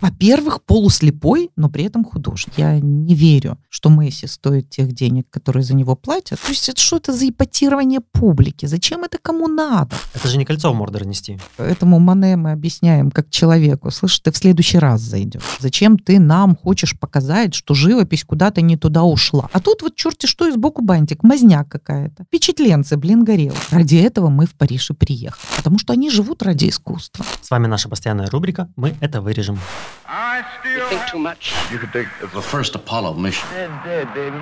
во-первых, полуслепой, но при этом художник. Я не верю, что Месси стоит тех денег, которые за него платят. То есть это что это за ипотирование публики? Зачем это кому надо? Это же не кольцо в Мордор нести. Этому Мане мы объясняем как человеку. Слышь, ты в следующий раз зайдешь. Зачем ты нам хочешь показать, что живопись куда-то не туда ушла? А тут вот черти что и сбоку бантик, мазня какая-то. Впечатленцы, блин, горел. Ради этого мы в Париж и приехали. Потому что они живут ради искусства. С вами наша постоянная рубрика «Мы это вырежем». I still You think too much. You could take the first Apollo mission. dead, dead, baby.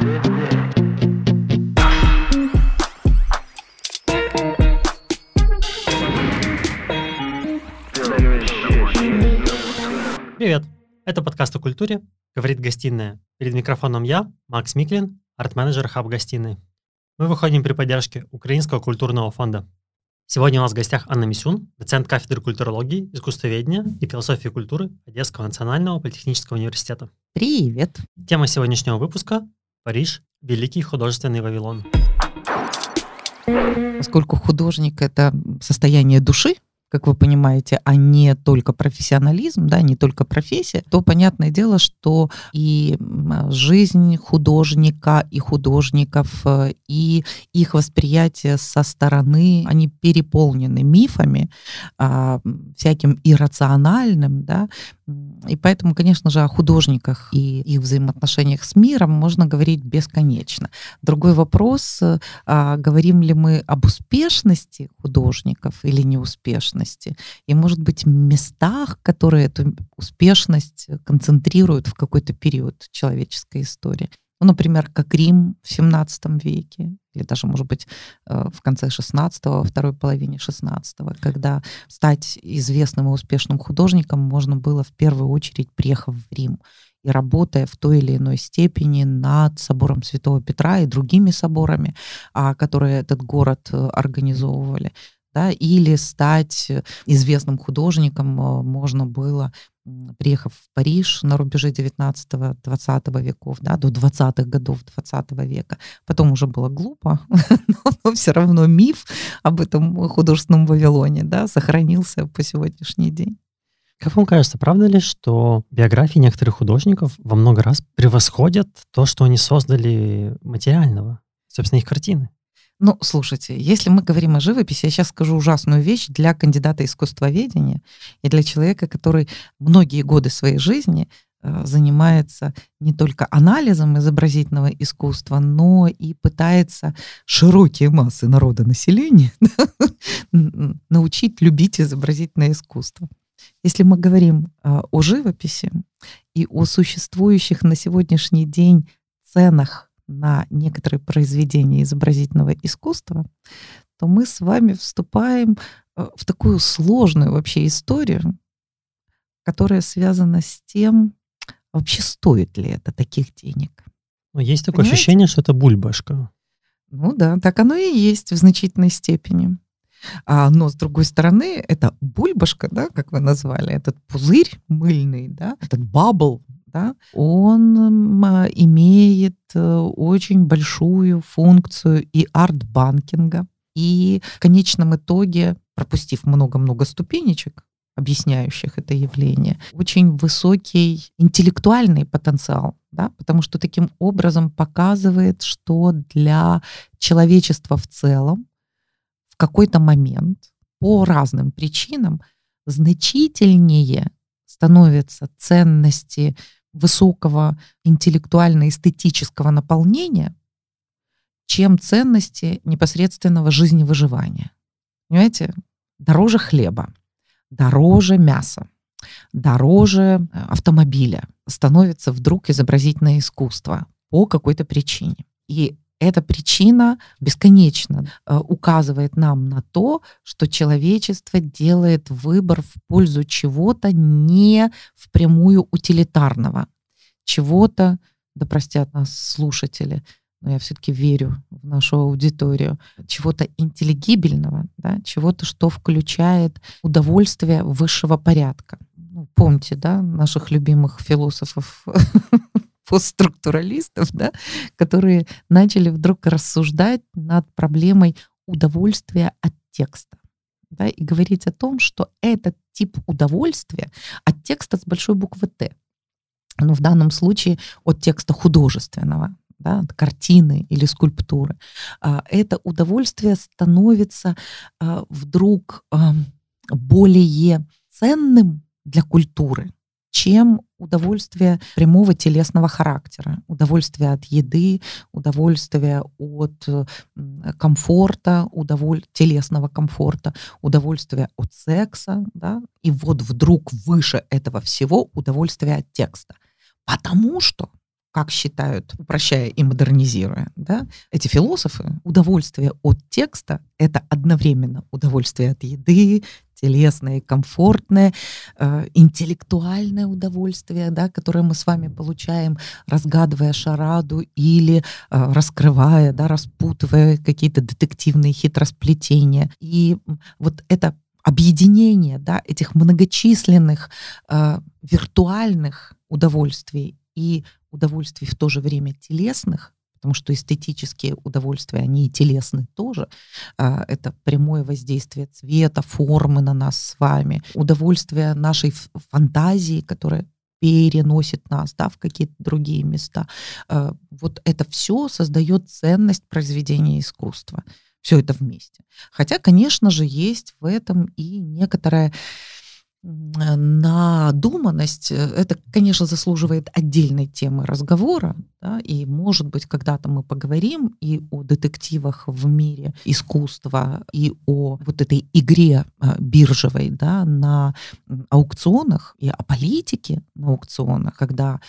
Dead, dead. Привет! Это подкаст о культуре, говорит гостиная. Перед микрофоном я, Макс Миклин, арт-менеджер Хаб гостиной. Мы выходим при поддержке Украинского культурного фонда. Сегодня у нас в гостях Анна Мисюн, доцент кафедры культурологии, искусствоведения и философии культуры Одесского национального политехнического университета. Привет. Тема сегодняшнего выпуска – Париж, великий художественный Вавилон. Поскольку художник — это состояние души, как вы понимаете, а не только профессионализм, да, не только профессия, то понятное дело, что и жизнь художника и художников, э, и их восприятие со стороны, они переполнены мифами, а, всяким иррациональным, да, и поэтому, конечно же, о художниках и их взаимоотношениях с миром можно говорить бесконечно. Другой вопрос, э, а говорим ли мы об успешности художников или неуспешности, и, может быть, местах, которые эту успешность концентрируют в какой-то период человеческой истории. Ну, например, как Рим в 17 веке, или даже, может быть, э, в конце 16-го, во второй половине 16-го, когда стать известным и успешным художником можно было в первую очередь, приехав в Рим и работая в той или иной степени над собором Святого Петра и другими соборами, а, которые этот город э, организовывали. Да, или стать э, известным художником э, можно было, приехав в Париж на рубеже 19-20 веков, да, до 20-х годов 20 века. Потом уже было глупо, но все равно миф об этом художественном Вавилоне да, сохранился по сегодняшний день. Как вам кажется, правда ли, что биографии некоторых художников во много раз превосходят то, что они создали материального, собственно, их картины? Ну, слушайте, если мы говорим о живописи, я сейчас скажу ужасную вещь для кандидата искусствоведения и для человека, который многие годы своей жизни э, занимается не только анализом изобразительного искусства, но и пытается широкие массы народа населения научить любить изобразительное искусство. Если мы говорим э, о живописи и о существующих на сегодняшний день ценах на некоторые произведения изобразительного искусства, то мы с вами вступаем э, в такую сложную вообще историю, которая связана с тем, вообще стоит ли это таких денег. Ну, есть такое Понимаете? ощущение, что это бульбашка. Ну да, так оно и есть в значительной степени. А, но с другой стороны, это бульбашка, да, как вы назвали, этот пузырь мыльный, да, этот bubble, да, он а, имеет э, очень большую функцию и art banking а, и в конечном итоге, пропустив много-много ступенечек, объясняющих это явление, очень высокий интеллектуальный потенциал, да, потому что таким образом показывает, что для человечества в целом в какой-то момент по разным причинам значительнее становятся ценности высокого интеллектуально-эстетического наполнения, чем ценности непосредственного жизневыживания. Понимаете? Дороже хлеба, дороже мяса, дороже э, автомобиля становится вдруг изобразительное искусство по какой-то причине. И эта причина бесконечно э, указывает нам на то, что человечество делает выбор в пользу чего-то не впрямую утилитарного, чего-то, да простят нас слушатели, но я все-таки верю в нашу аудиторию, чего-то интеллигибельного, да, чего-то, что включает удовольствие высшего порядка. Ну, помните, да, наших любимых философов постструктуралистов, да, которые начали вдруг рассуждать над проблемой удовольствия от текста. да, и говорить о том, что этот тип удовольствия от текста с большой буквы «Т», ну, в данном случае от текста художественного, да, от картины или скульптуры, а, это удовольствие становится а, вдруг более ценным для культуры, чем удовольствие прямого телесного характера, удовольствие от еды, удовольствие от м, комфорта, удоволь... телесного комфорта, удовольствие от секса, да, и вот вдруг выше этого всего удовольствие от текста. Потому что как считают, упрощая и модернизируя, да, эти философы, удовольствие от текста — это одновременно удовольствие от еды, телесное, комфортное, э, интеллектуальное удовольствие, да, которое мы с вами получаем, разгадывая шараду или э, раскрывая, да, распутывая какие-то детективные хитросплетения. И вот это объединение да, этих многочисленных э, виртуальных удовольствий и удовольствий в то же время телесных, потому что эстетические удовольствия, они и телесны тоже. А, это прямое воздействие цвета, формы на нас с вами, удовольствие нашей фантазии, которая переносит нас да, в какие-то другие места. А, вот это все создает ценность произведения искусства. Все это вместе. Хотя, конечно же, есть в этом и некоторая надуманность, э, это, конечно, заслуживает отдельной темы разговора, да, и, может быть, когда-то мы поговорим и о детективах в мире искусства, и о вот этой игре э, биржевой да, на аукционах, и о политике на аукционах, когда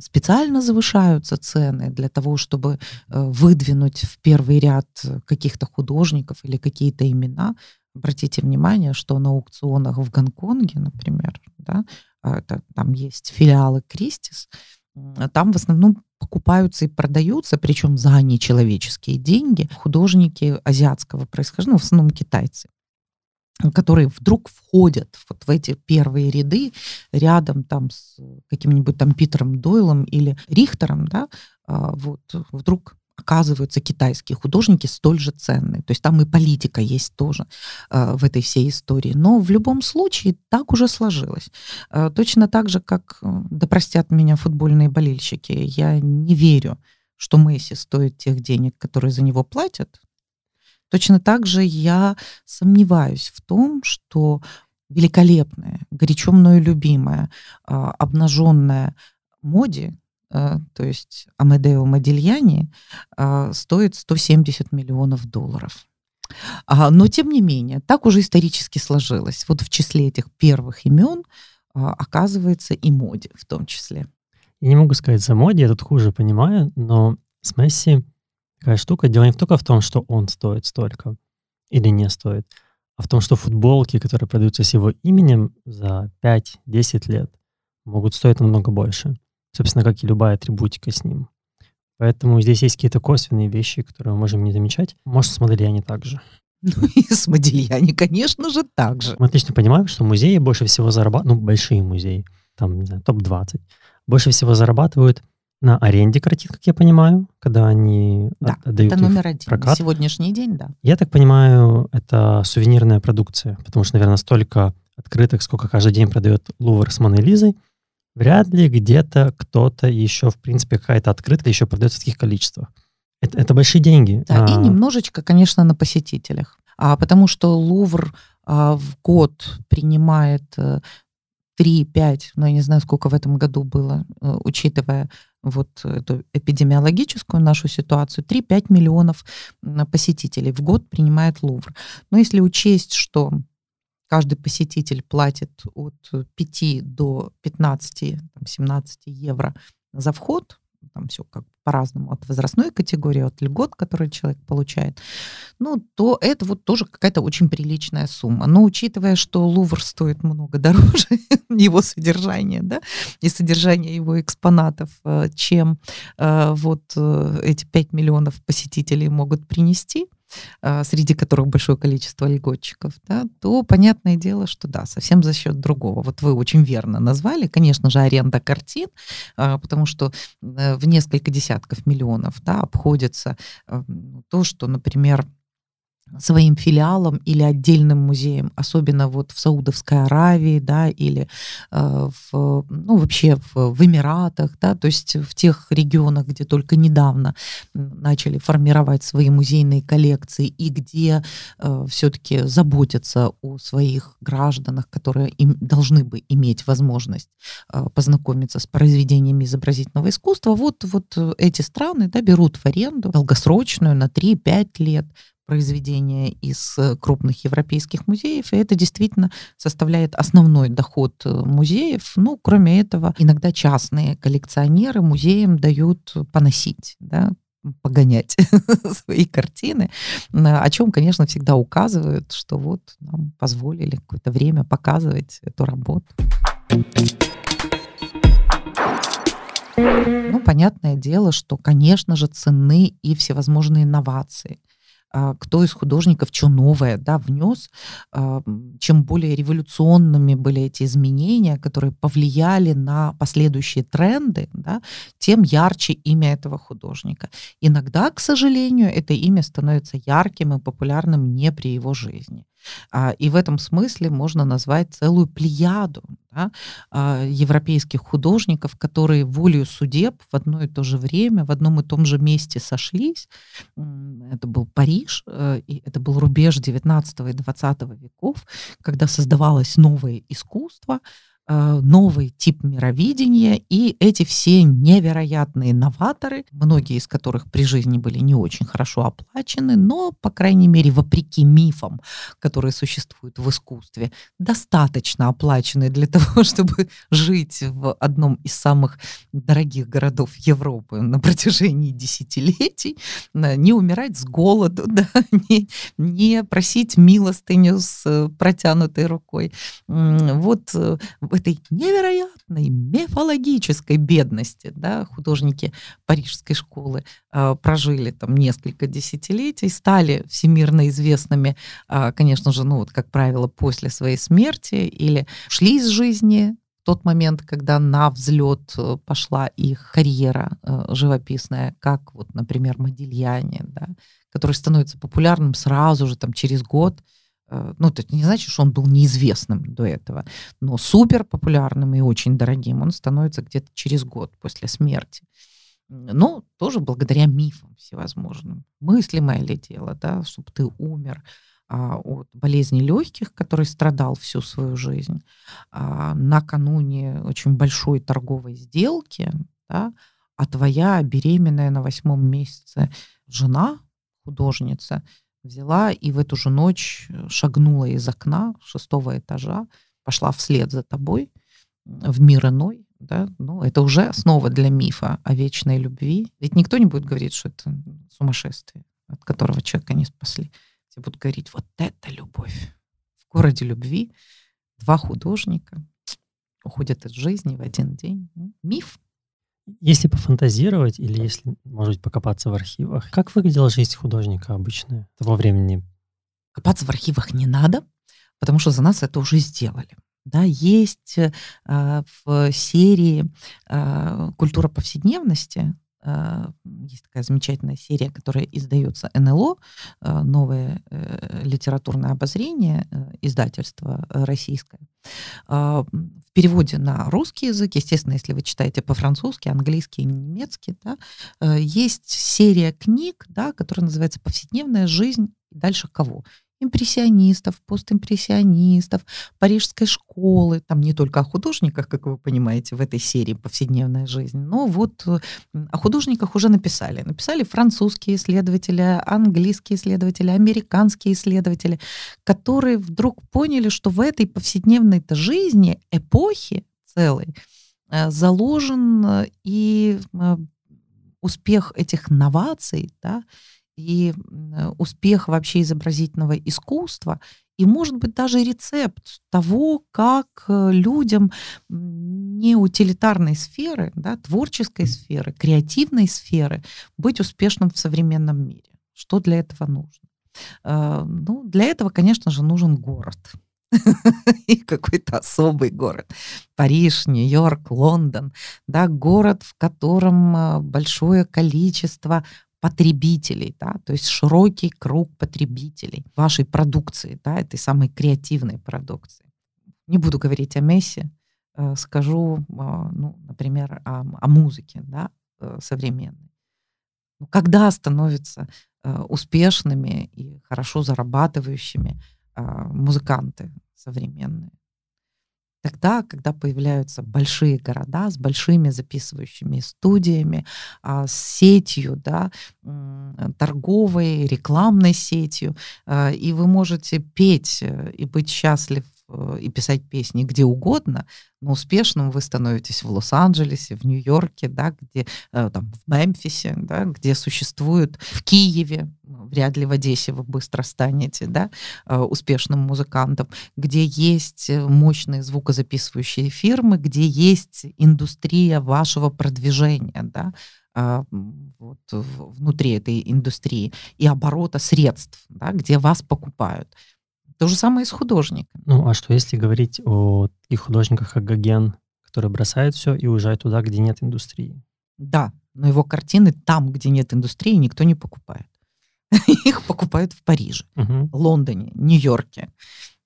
специально завышаются цены для того, чтобы выдвинуть в первый ряд каких-то художников или какие-то имена, Обратите внимание, что на аукционах в Гонконге, например, да, а, это, там есть филиалы Кристис, там в основном покупаются и продаются, причем за нечеловеческие деньги, художники азиатского происхождения, ну, в основном китайцы которые вдруг входят вот в эти первые ряды рядом там с каким-нибудь там Питером Дойлом или Рихтером, да, а, вот вдруг оказываются китайские художники столь же ценные. То есть там и политика есть тоже э, в этой всей истории. Но в любом случае так уже сложилось. Э, точно так же, как, э, да простят меня футбольные болельщики, я не верю, что Месси стоит тех денег, которые за него платят. Точно так же я сомневаюсь в том, что великолепная, горячо мною любимая, э, обнаженная моде, то есть Амедео Модильяни, а, стоит 170 миллионов долларов. А, но, тем не менее, так уже исторически сложилось. Вот в числе этих первых имен оказывается и Моди в том числе. Я не могу сказать за Моди, я тут хуже понимаю, но с Месси такая штука. Дело не только в том, что он стоит столько или не стоит, а в том, что футболки, которые продаются с его именем за 5-10 лет, могут стоить намного больше собственно, как и любая атрибутика с ним. Поэтому здесь есть какие-то косвенные вещи, которые мы можем не замечать. Может, с Модельяни также. Ну и с Модельяни, конечно же, так же. Мы отлично понимаем, что музеи больше всего зарабатывают, ну, большие музеи, там, топ-20, больше всего зарабатывают на аренде картин, как я понимаю, когда они да, отдают это номер один. Прокат. На сегодняшний день, да. Я так понимаю, это сувенирная продукция, потому что, наверное, столько открыток, сколько каждый день продает Лувр с Моной Лизой, вряд ли где-то кто-то еще, в принципе, какая-то открытка еще продается в таких количествах. Это, это большие деньги. Да, а... и немножечко, конечно, на посетителях. А, потому что Лувр а, в год принимает 3-5, э, ну, я не знаю, сколько в этом году было, э, учитывая вот эту эпидемиологическую нашу ситуацию, 3-5 миллионов посетителей в год принимает Лувр. Но если учесть, что каждый посетитель платит от 5 до 15, 17 евро за вход, там все как по-разному, от возрастной категории, от льгот, которые человек получает, ну, то это вот тоже какая-то очень приличная сумма. Но учитывая, что Лувр стоит много дороже, его содержание, да, и содержание его экспонатов, э, чем э, вот э, эти 5 миллионов посетителей могут принести, среди которых большое количество льготчиков, да, то понятное дело, что да, совсем за счет другого. Вот вы очень верно назвали, конечно же, аренда картин, а, потому что э, в несколько десятков миллионов да, обходится э, то, что, например, своим филиалом или отдельным музеем, особенно вот в Саудовской Аравии, да, или э, в, ну, вообще в, в Эмиратах, да, то есть в тех регионах, где только недавно начали формировать свои музейные коллекции и где э, все-таки заботятся о своих гражданах, которые им должны бы иметь возможность э, познакомиться с произведениями изобразительного искусства, вот, вот эти страны да, берут в аренду долгосрочную на 3-5 лет произведения из э, крупных европейских музеев, и это действительно составляет основной доход э, музеев. Ну, кроме этого, иногда частные коллекционеры музеям дают поносить, да, погонять свои картины, о чем, конечно, всегда указывают, что вот нам позволили какое-то время показывать эту работу. Ну, понятное дело, что, конечно же, цены и всевозможные инновации – кто из художников что новое да, внес, а, чем более революционными были эти изменения, которые повлияли на последующие тренды, да, тем ярче имя этого художника. Иногда, к сожалению, это имя становится ярким и популярным не при его жизни. А, и в этом смысле можно назвать целую плеяду да, а, европейских художников, которые волею судеб в одно и то же время, в одном и том же месте сошлись. Это был Париж, э, и это был рубеж 19 и 20 веков, когда создавалось новое искусство, новый тип мировидения, и эти все невероятные новаторы, многие из которых при жизни были не очень хорошо оплачены, но, по крайней мере, вопреки мифам, которые существуют в искусстве, достаточно оплачены для того, чтобы жить в одном из самых дорогих городов Европы на протяжении десятилетий, не умирать с голоду, да, не, не просить милостыню с э, протянутой рукой. Вот в этой невероятной мифологической бедности, да, художники парижской школы э, прожили там несколько десятилетий, стали всемирно известными, э, конечно же, ну вот, как правило, после своей смерти или шли из жизни, тот момент, когда на взлет э, пошла их карьера э, живописная, как вот, например, Модильяне, да, который становится популярным сразу же там через год, ну, это не значит, что он был неизвестным до этого, но супер популярным и очень дорогим он становится где-то через год после смерти. Но тоже благодаря мифам всевозможным. Мыслимое ли дело, да, чтобы ты умер а, от болезни легких, который страдал всю свою жизнь, а, накануне очень большой торговой сделки, да, а твоя беременная на восьмом месяце жена, художница, взяла и в эту же ночь э, шагнула из окна шестого этажа, пошла вслед за тобой в мир иной, да, ну, это уже основа для мифа о вечной любви. Ведь никто не будет говорить, что это сумасшествие, от которого человека не спасли. Все будут говорить, вот это любовь. В городе любви два художника уходят из жизни в один день. Миф. Если пофантазировать или если, может быть, покопаться в архивах, как выглядела жизнь художника обычная того времени? Копаться в архивах не надо, потому что за нас это уже сделали. Да, есть э, в серии э, «Культура повседневности» есть такая замечательная серия, которая издается НЛО, э, новое э, литературное обозрение, э, издательство российское. А, в переводе на русский язык, естественно, если вы читаете по-французски, английский, немецкий, да, есть серия книг, да, которая называется «Повседневная жизнь» дальше кого? Импрессионистов, постимпрессионистов, парижской школы. Там не только о художниках, как вы понимаете, в этой серии «Повседневная жизнь», но вот э, о художниках уже написали. Написали французские исследователи, английские исследователи, американские исследователи, которые вдруг поняли, что в этой повседневной жизни эпохи целой э, заложен э, и успех этих новаций, да, и успех вообще изобразительного искусства, и, может быть, даже рецепт того, как э, людям не утилитарной сферы, да, творческой сферы, креативной сферы быть успешным в современном мире. Что для этого нужно? Э, ну, для этого, конечно же, нужен город. И какой-то особый город. Париж, Нью-Йорк, Лондон. Да, город, в котором э, большое количество потребителей, да, то есть широкий круг потребителей вашей продукции, да, этой самой креативной продукции. Не буду говорить о Месси, э, скажу, а, ну, например, о, о музыке, да, э, современной. Ну, Когда становятся э, успешными и хорошо зарабатывающими музыканты современные? Тогда, когда появляются большие города с большими записывающими студиями, а, с сетью, да, торговой, рекламной сетью, а, и вы можете петь э, и быть счастлив э, и писать песни где угодно, но успешным вы становитесь в Лос-Анджелесе, в Нью-Йорке, да, где э, там в Мемфисе, да, где существует в Киеве, ну, вряд ли в Одессе вы быстро станете, да, э, успешным музыкантом, где есть э, мощные звукозаписывающие фирмы, где есть индустрия вашего продвижения, да, вот, внутри этой индустрии и оборота средств, да, где вас покупают. То же самое и с художниками. Ну, а что если говорить о таких художниках, как Гоген, который бросает все и уезжает туда, где нет индустрии? Да, но его картины там, где нет индустрии, никто не покупает. Их покупают в Париже. Лондоне, Нью-Йорке,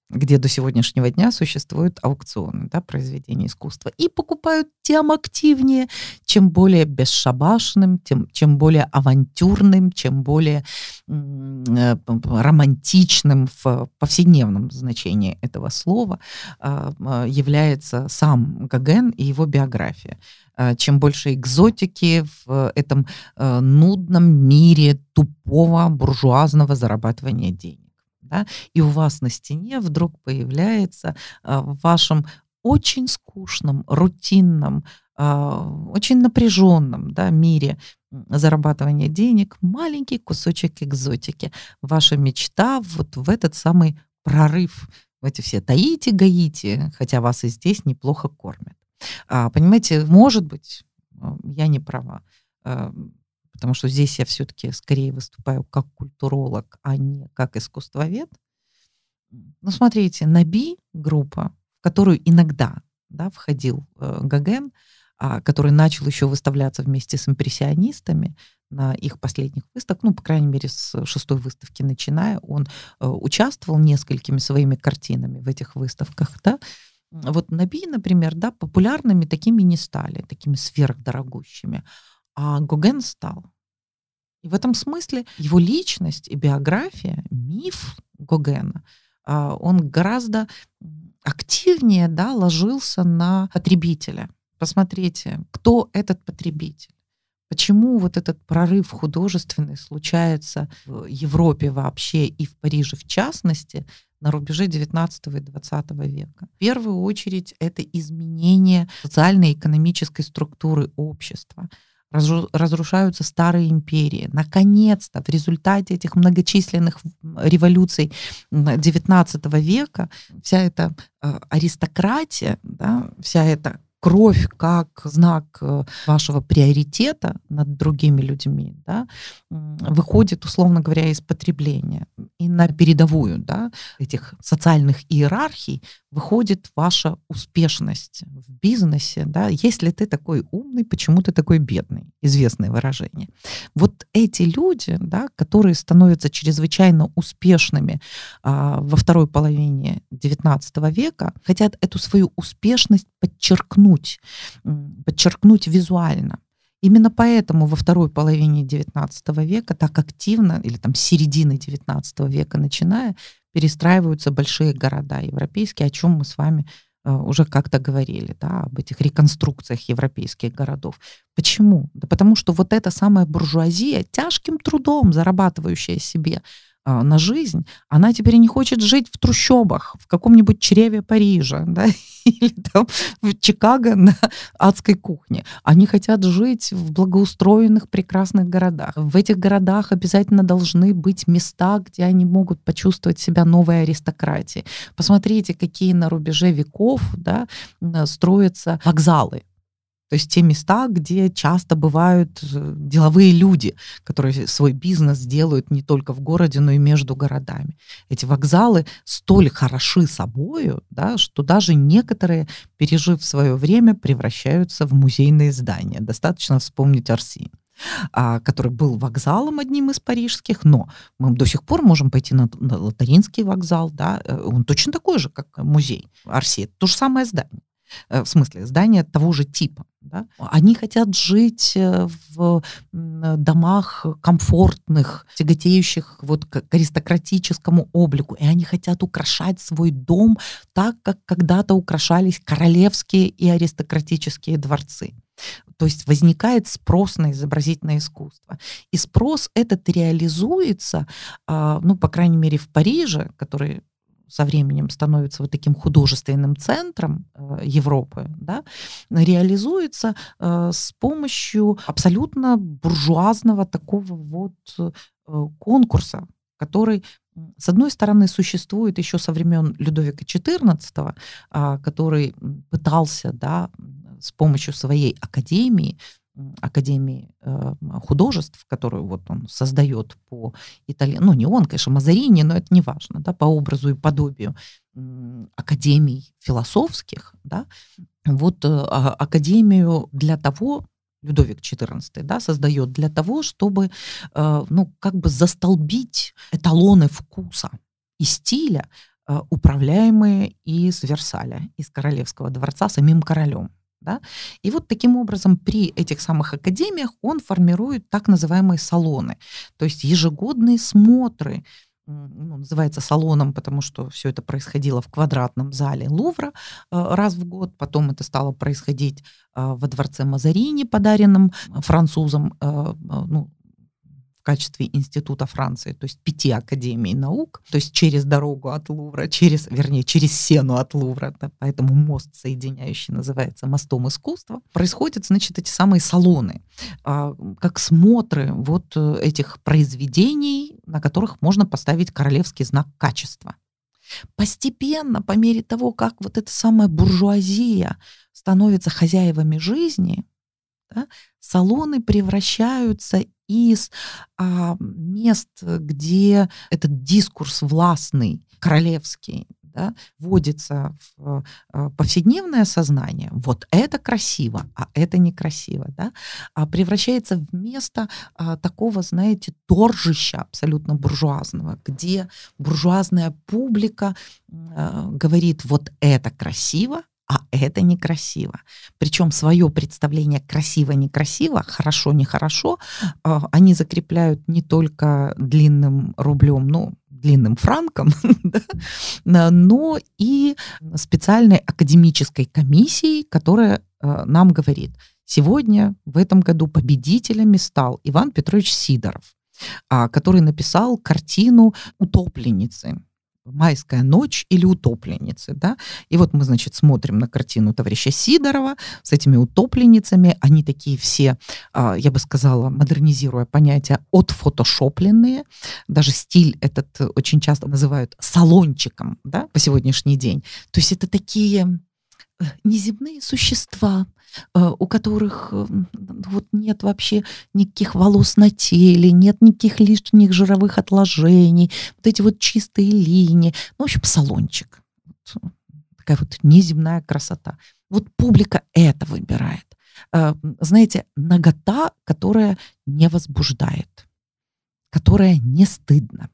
где до сегодняшнего дня существуют аукционы да, произведений искусства. И покупают тем активнее, чем более бесшабашным, тем, чем более авантюрным, чем более э, романтичным в повседневном значении этого слова а, является сам Гоген и его биография. А, Чем больше экзотики в этом э, нудном мире тупого буржуазного зарабатывания денег. Да? И у вас на стене вдруг появляется а, в вашем очень скучном, рутинном, а, очень напряженном да, мире зарабатывания денег маленький кусочек экзотики. Ваша мечта вот в этот самый прорыв, в эти все таите, гаите, хотя вас и здесь неплохо кормят. А, понимаете, может быть, я не права, потому что здесь я все-таки скорее выступаю как культуролог, а не как искусствовед. Ну, смотрите, Наби группа, в которую иногда да, входил э, Гоген, а, который начал еще выставляться вместе с импрессионистами на их последних выставках, ну, по крайней мере, с шестой выставки начиная, он э, участвовал несколькими своими картинами в этих выставках, да. Вот Наби, например, да, популярными такими не стали, такими сверхдорогущими, а Гоген стал. И в этом смысле его личность и биография, миф Гогена, а, он гораздо активнее да, ложился на потребителя. Посмотрите, кто этот потребитель. Почему вот этот прорыв художественный случается в Европе вообще и в Париже в частности на рубеже 19 и 20 века? В первую очередь это изменение социальной и экономической структуры общества разрушаются старые империи. Наконец-то в результате этих многочисленных революций XIX века вся эта э, аристократия, да, вся эта кровь как знак э, вашего приоритета над другими людьми, да, выходит, условно говоря, из потребления. И на передовую да, этих социальных иерархий выходит ваша успешность в бизнесе. Да. Если ты такой умный, почему ты такой бедный? Известное выражение. Вот эти люди, да, которые становятся чрезвычайно успешными а, во второй половине XIX века, хотят эту свою успешность подчеркнуть, м, подчеркнуть визуально. Именно поэтому во второй половине XIX века так активно, или там середины XIX века начиная, перестраиваются большие города европейские, о чем мы с вами э, уже как-то говорили, да, об этих реконструкциях европейских городов. Почему? Да потому что вот эта самая буржуазия, тяжким трудом зарабатывающая себе на жизнь, она теперь не хочет жить в трущобах, в каком-нибудь чреве Парижа, да, или там в Чикаго на адской кухне. Они хотят жить в благоустроенных прекрасных городах. В этих городах обязательно должны быть места, где они могут почувствовать себя новой аристократией. Посмотрите, какие на рубеже веков да, строятся вокзалы. То есть те места, где часто бывают э, деловые люди, которые свой бизнес делают не только в городе, но и между городами. Эти вокзалы столь хороши собою, да, что даже некоторые, пережив свое время, превращаются в музейные здания. Достаточно вспомнить Арси. а, который был вокзалом одним из парижских, но мы до сих пор можем пойти на, на Лотаринский вокзал, да, э, он точно такой же, как музей Арсет, то же самое здание. Э, в смысле, здание того же типа. Да? Они хотят жить э, в домах комфортных, тяготеющих вот к аристократическому облику, и они хотят украшать свой дом так, как когда-то украшались королевские и аристократические дворцы. То есть возникает спрос на изобразительное искусство. И спрос этот реализуется, а, ну, по крайней мере, в Париже, который со временем становится вот таким художественным центром э, Европы, да, реализуется э, с помощью абсолютно буржуазного такого вот э, конкурса, который с одной стороны, существует еще со времен Людовика XIV, а, который пытался да, с помощью своей академии Академии э, художеств, которую вот он создает по итальян, ну не он, конечно, Мазарини, но это не важно, да, по образу и подобию академий философских, да, вот э, а, академию для того, Людовик XIV, да, создает для того, чтобы, э, ну, как бы застолбить эталоны вкуса и стиля, управляемые из Версаля, из королевского дворца самим королем. Да? И вот таким образом при этих самых академиях он формирует так называемые салоны, то есть ежегодные смотры, ну, называется салоном, потому что все это происходило в квадратном зале Лувра э, раз в год, потом это стало происходить э, во дворце Мазарини, подаренном французам, э, ну, качестве института Франции, то есть пяти академий наук, то есть через дорогу от Лувра, через, вернее, через сену от Лувра, да, поэтому мост соединяющий называется мостом искусства, происходят, значит, эти самые салоны, а, как смотры вот э, этих произведений, на которых можно поставить королевский знак качества. Постепенно, по мере того, как вот эта самая буржуазия становится хозяевами жизни, да, салоны превращаются из а, мест, где этот дискурс властный, королевский, да, вводится в а, повседневное сознание, вот это красиво, а это некрасиво, да, а превращается в место а, такого, знаете, торжища абсолютно буржуазного, где буржуазная публика а, говорит, вот это красиво, а это некрасиво. Причем свое представление красиво-некрасиво, хорошо-нехорошо, а, они закрепляют не только длинным рублем, ну, длинным франком, да, но и специальной академической комиссией, которая а, нам говорит, сегодня в этом году победителями стал Иван Петрович Сидоров, а, который написал картину «Утопленницы» майская ночь или утопленницы, да, и вот мы, значит, смотрим на картину товарища Сидорова с этими утопленницами, они такие все, а, я бы сказала, модернизируя понятие, отфотошопленные, даже стиль этот очень часто называют салончиком, да, по сегодняшний день, то есть это такие неземные существа, Э, у которых э, вот нет вообще никаких волос на теле, нет никаких лишних жировых отложений, вот эти вот чистые линии. Ну, в общем, салончик. Такая вот неземная красота. Вот публика это выбирает. Э, знаете, нагота, которая не возбуждает, которая не стыдна.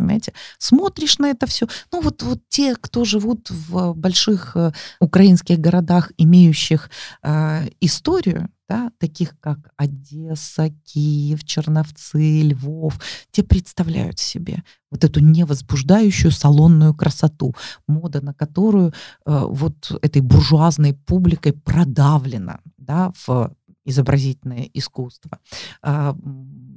Понимаете? Смотришь на это все. Ну вот, вот те, кто живут в больших э, украинских городах, имеющих э, историю, да, таких как Одесса, Киев, Черновцы, Львов, те представляют себе вот эту невозбуждающую салонную красоту, мода на которую э, вот этой буржуазной публикой продавлена да, в изобразительное искусство. А,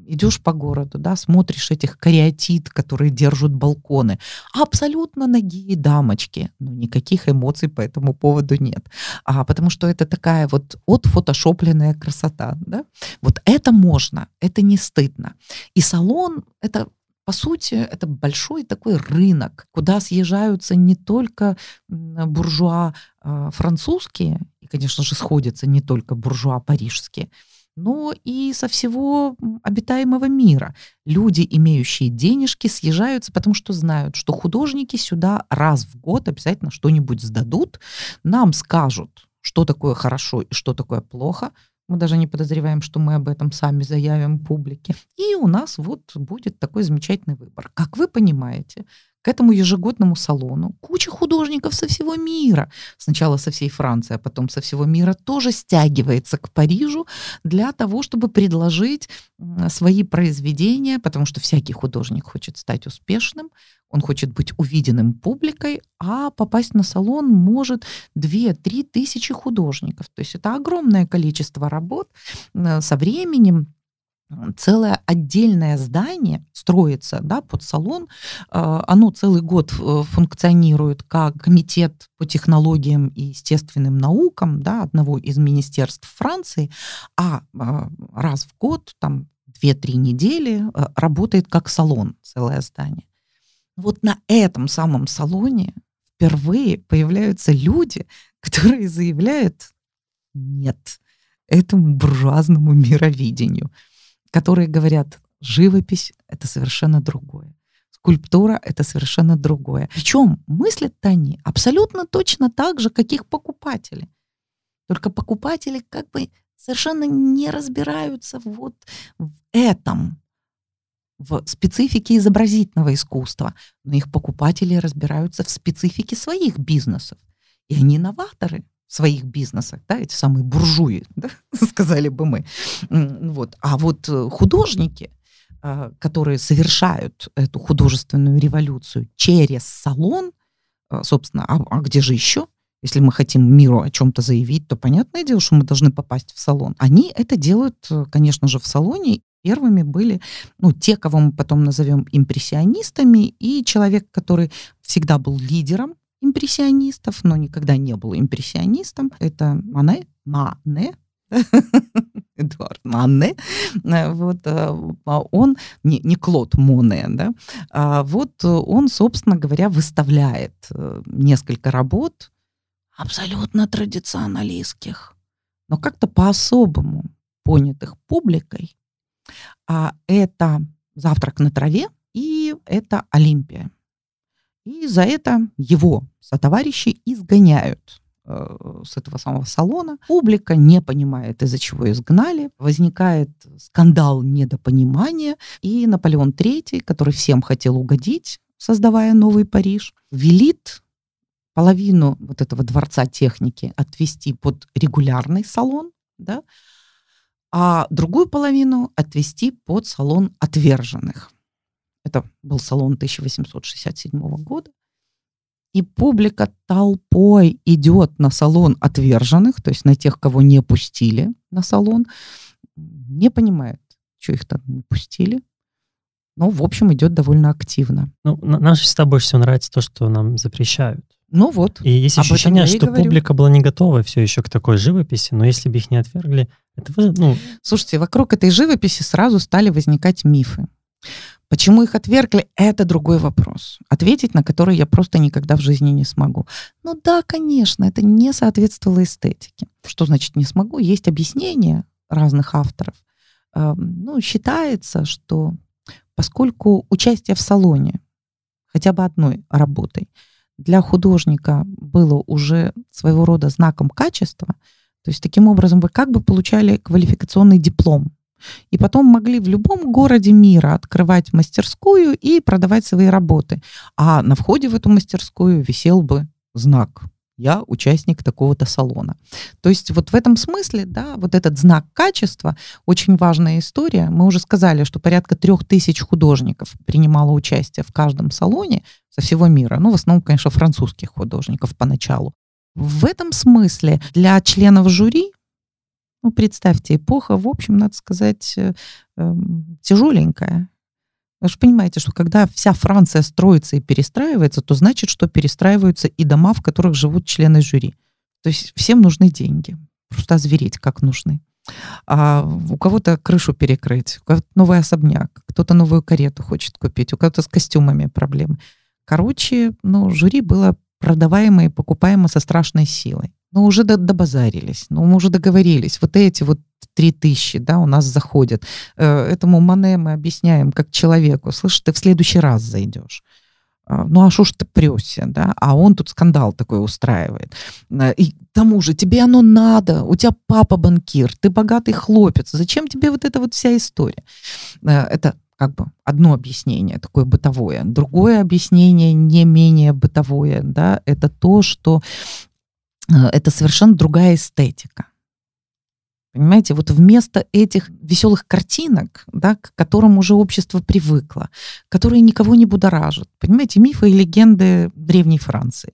идешь по городу, да, смотришь этих кариатид, которые держат балконы. Абсолютно ноги дамочки, но никаких эмоций по этому поводу нет. А, потому что это такая вот отфотошопленная красота. Да? Вот это можно, это не стыдно. И салон — это по сути, это большой такой рынок, куда съезжаются не только буржуа а, французские, и, конечно же, сходятся не только буржуа парижские, но и со всего обитаемого мира. Люди, имеющие денежки, съезжаются, потому что знают, что художники сюда раз в год обязательно что-нибудь сдадут, нам скажут, что такое хорошо и что такое плохо. Мы даже не подозреваем, что мы об этом сами заявим публике. И у нас вот будет такой замечательный выбор. Как вы понимаете, к этому ежегодному салону куча художников со всего мира, сначала со всей Франции, а потом со всего мира, тоже стягивается к Парижу для того, чтобы предложить свои произведения, потому что всякий художник хочет стать успешным, он хочет быть увиденным публикой, а попасть на салон может 2-3 тысячи художников. То есть это огромное количество работ э, со временем, целое отдельное здание строится да, под салон. Э, Оно целый год э, функционирует как комитет по технологиям и естественным наукам да, одного из министерств Франции, а э, раз в год, там 2-3 недели, э, работает как салон целое здание. Вот на этом самом салоне впервые появляются люди, которые заявляют «нет» этому буржуазному мировидению которые говорят, живопись — это совершенно другое. Скульптура — это совершенно другое. Причем мыслят они абсолютно точно так же, как их покупатели. Только покупатели как бы совершенно не разбираются вот в этом, в специфике изобразительного искусства. Но их покупатели разбираются в специфике своих бизнесов. И они новаторы своих бизнесах, да, эти самые буржуи, да, сказали бы мы. Вот. А вот э, художники, а, которые совершают эту художественную революцию через салон, а, собственно, а, а где же еще? Если мы хотим миру о чем-то заявить, то понятное дело, что мы должны попасть в салон. Они это делают, э, конечно же, в салоне. Первыми были ну, те, кого мы потом назовем импрессионистами, и человек, который всегда был лидером импрессионистов, но никогда не был импрессионистом. Это Мане, Мане, Эдуард Манне, Э, вот, э, а он, не, не Клод Моне, да, а вот э, он, собственно говоря, выставляет несколько работ абсолютно традиционалистских, но как-то по-особому понятых публикой. А это «Завтрак на траве» и это «Олимпия». И за это его сотоварищи изгоняют э, с этого самого салона. Публика не понимает, из-за чего изгнали. Возникает скандал недопонимания. И Наполеон III, который всем хотел угодить, создавая новый Париж, велит половину вот этого дворца техники отвести под регулярный салон, да, а другую половину отвести под салон отверженных. Это был салон 1867 года. И публика толпой идет на салон отверженных, то есть на тех, кого не пустили на салон, не понимает, что их там не пустили. Но, в общем, идет довольно активно. Ну, на- нам всегда больше всего нравится то, что нам запрещают. Ну вот, И есть Об ощущение, что говорю. публика была не готова все еще к такой живописи, но если бы их не отвергли, это вы- ну, Слушайте, вокруг этой живописи сразу стали возникать мифы. Почему их отвергли, это другой вопрос, ответить на который я просто никогда в жизни не смогу. Ну да, конечно, это не соответствовало эстетике. Что значит не смогу? Есть объяснения разных авторов. Эм, Ну, считается, что поскольку участие в салоне хотя бы одной работой для художника было уже своего рода знаком качества, то есть таким образом вы как бы получали квалификационный диплом. И потом могли в любом городе мира открывать мастерскую и продавать свои работы. А на входе в эту мастерскую висел бы знак «Я участник такого-то салона». То есть вот в этом смысле, да, вот этот знак качества очень важная история. Мы уже сказали, что порядка трех тысяч художников принимало участие в каждом салоне со всего мира. Ну, в основном, конечно, французских художников поначалу. В этом смысле для членов жюри, ну, представьте, эпоха, в общем, надо сказать, э, эм, тяжеленькая. Вы же понимаете, что когда вся Франция строится и перестраивается, то значит, что перестраиваются и дома, в которых живут члены жюри. То есть всем нужны деньги. Просто озвереть, как нужны. А у кого-то крышу перекрыть, у кого-то новый особняк, кто-то новую карету хочет купить, у кого-то с костюмами проблемы. Короче, ну, жюри было продаваемо и покупаемо со страшной силой. Ну, уже до- добазарились, ну, мы уже договорились. Вот эти вот три тысячи, да, у нас заходят. Э, Этому Мане мы объясняем как человеку, слышь, ты в следующий раз зайдешь. А, Ну а что ж ты прешься, да? А он тут скандал такой устраивает. А, И к тому же тебе оно надо, у тебя папа банкир, ты богатый хлопец, зачем тебе вот эта вот вся история? Это как бы одно объяснение такое бытовое. Другое объяснение не менее бытовое, да, это то, что э, это совершенно другая эстетика. Понимаете, вот вместо этих веселых картинок, да, к которым уже общество привыкло, которые никого не будоражат, понимаете, мифы и легенды древней Франции.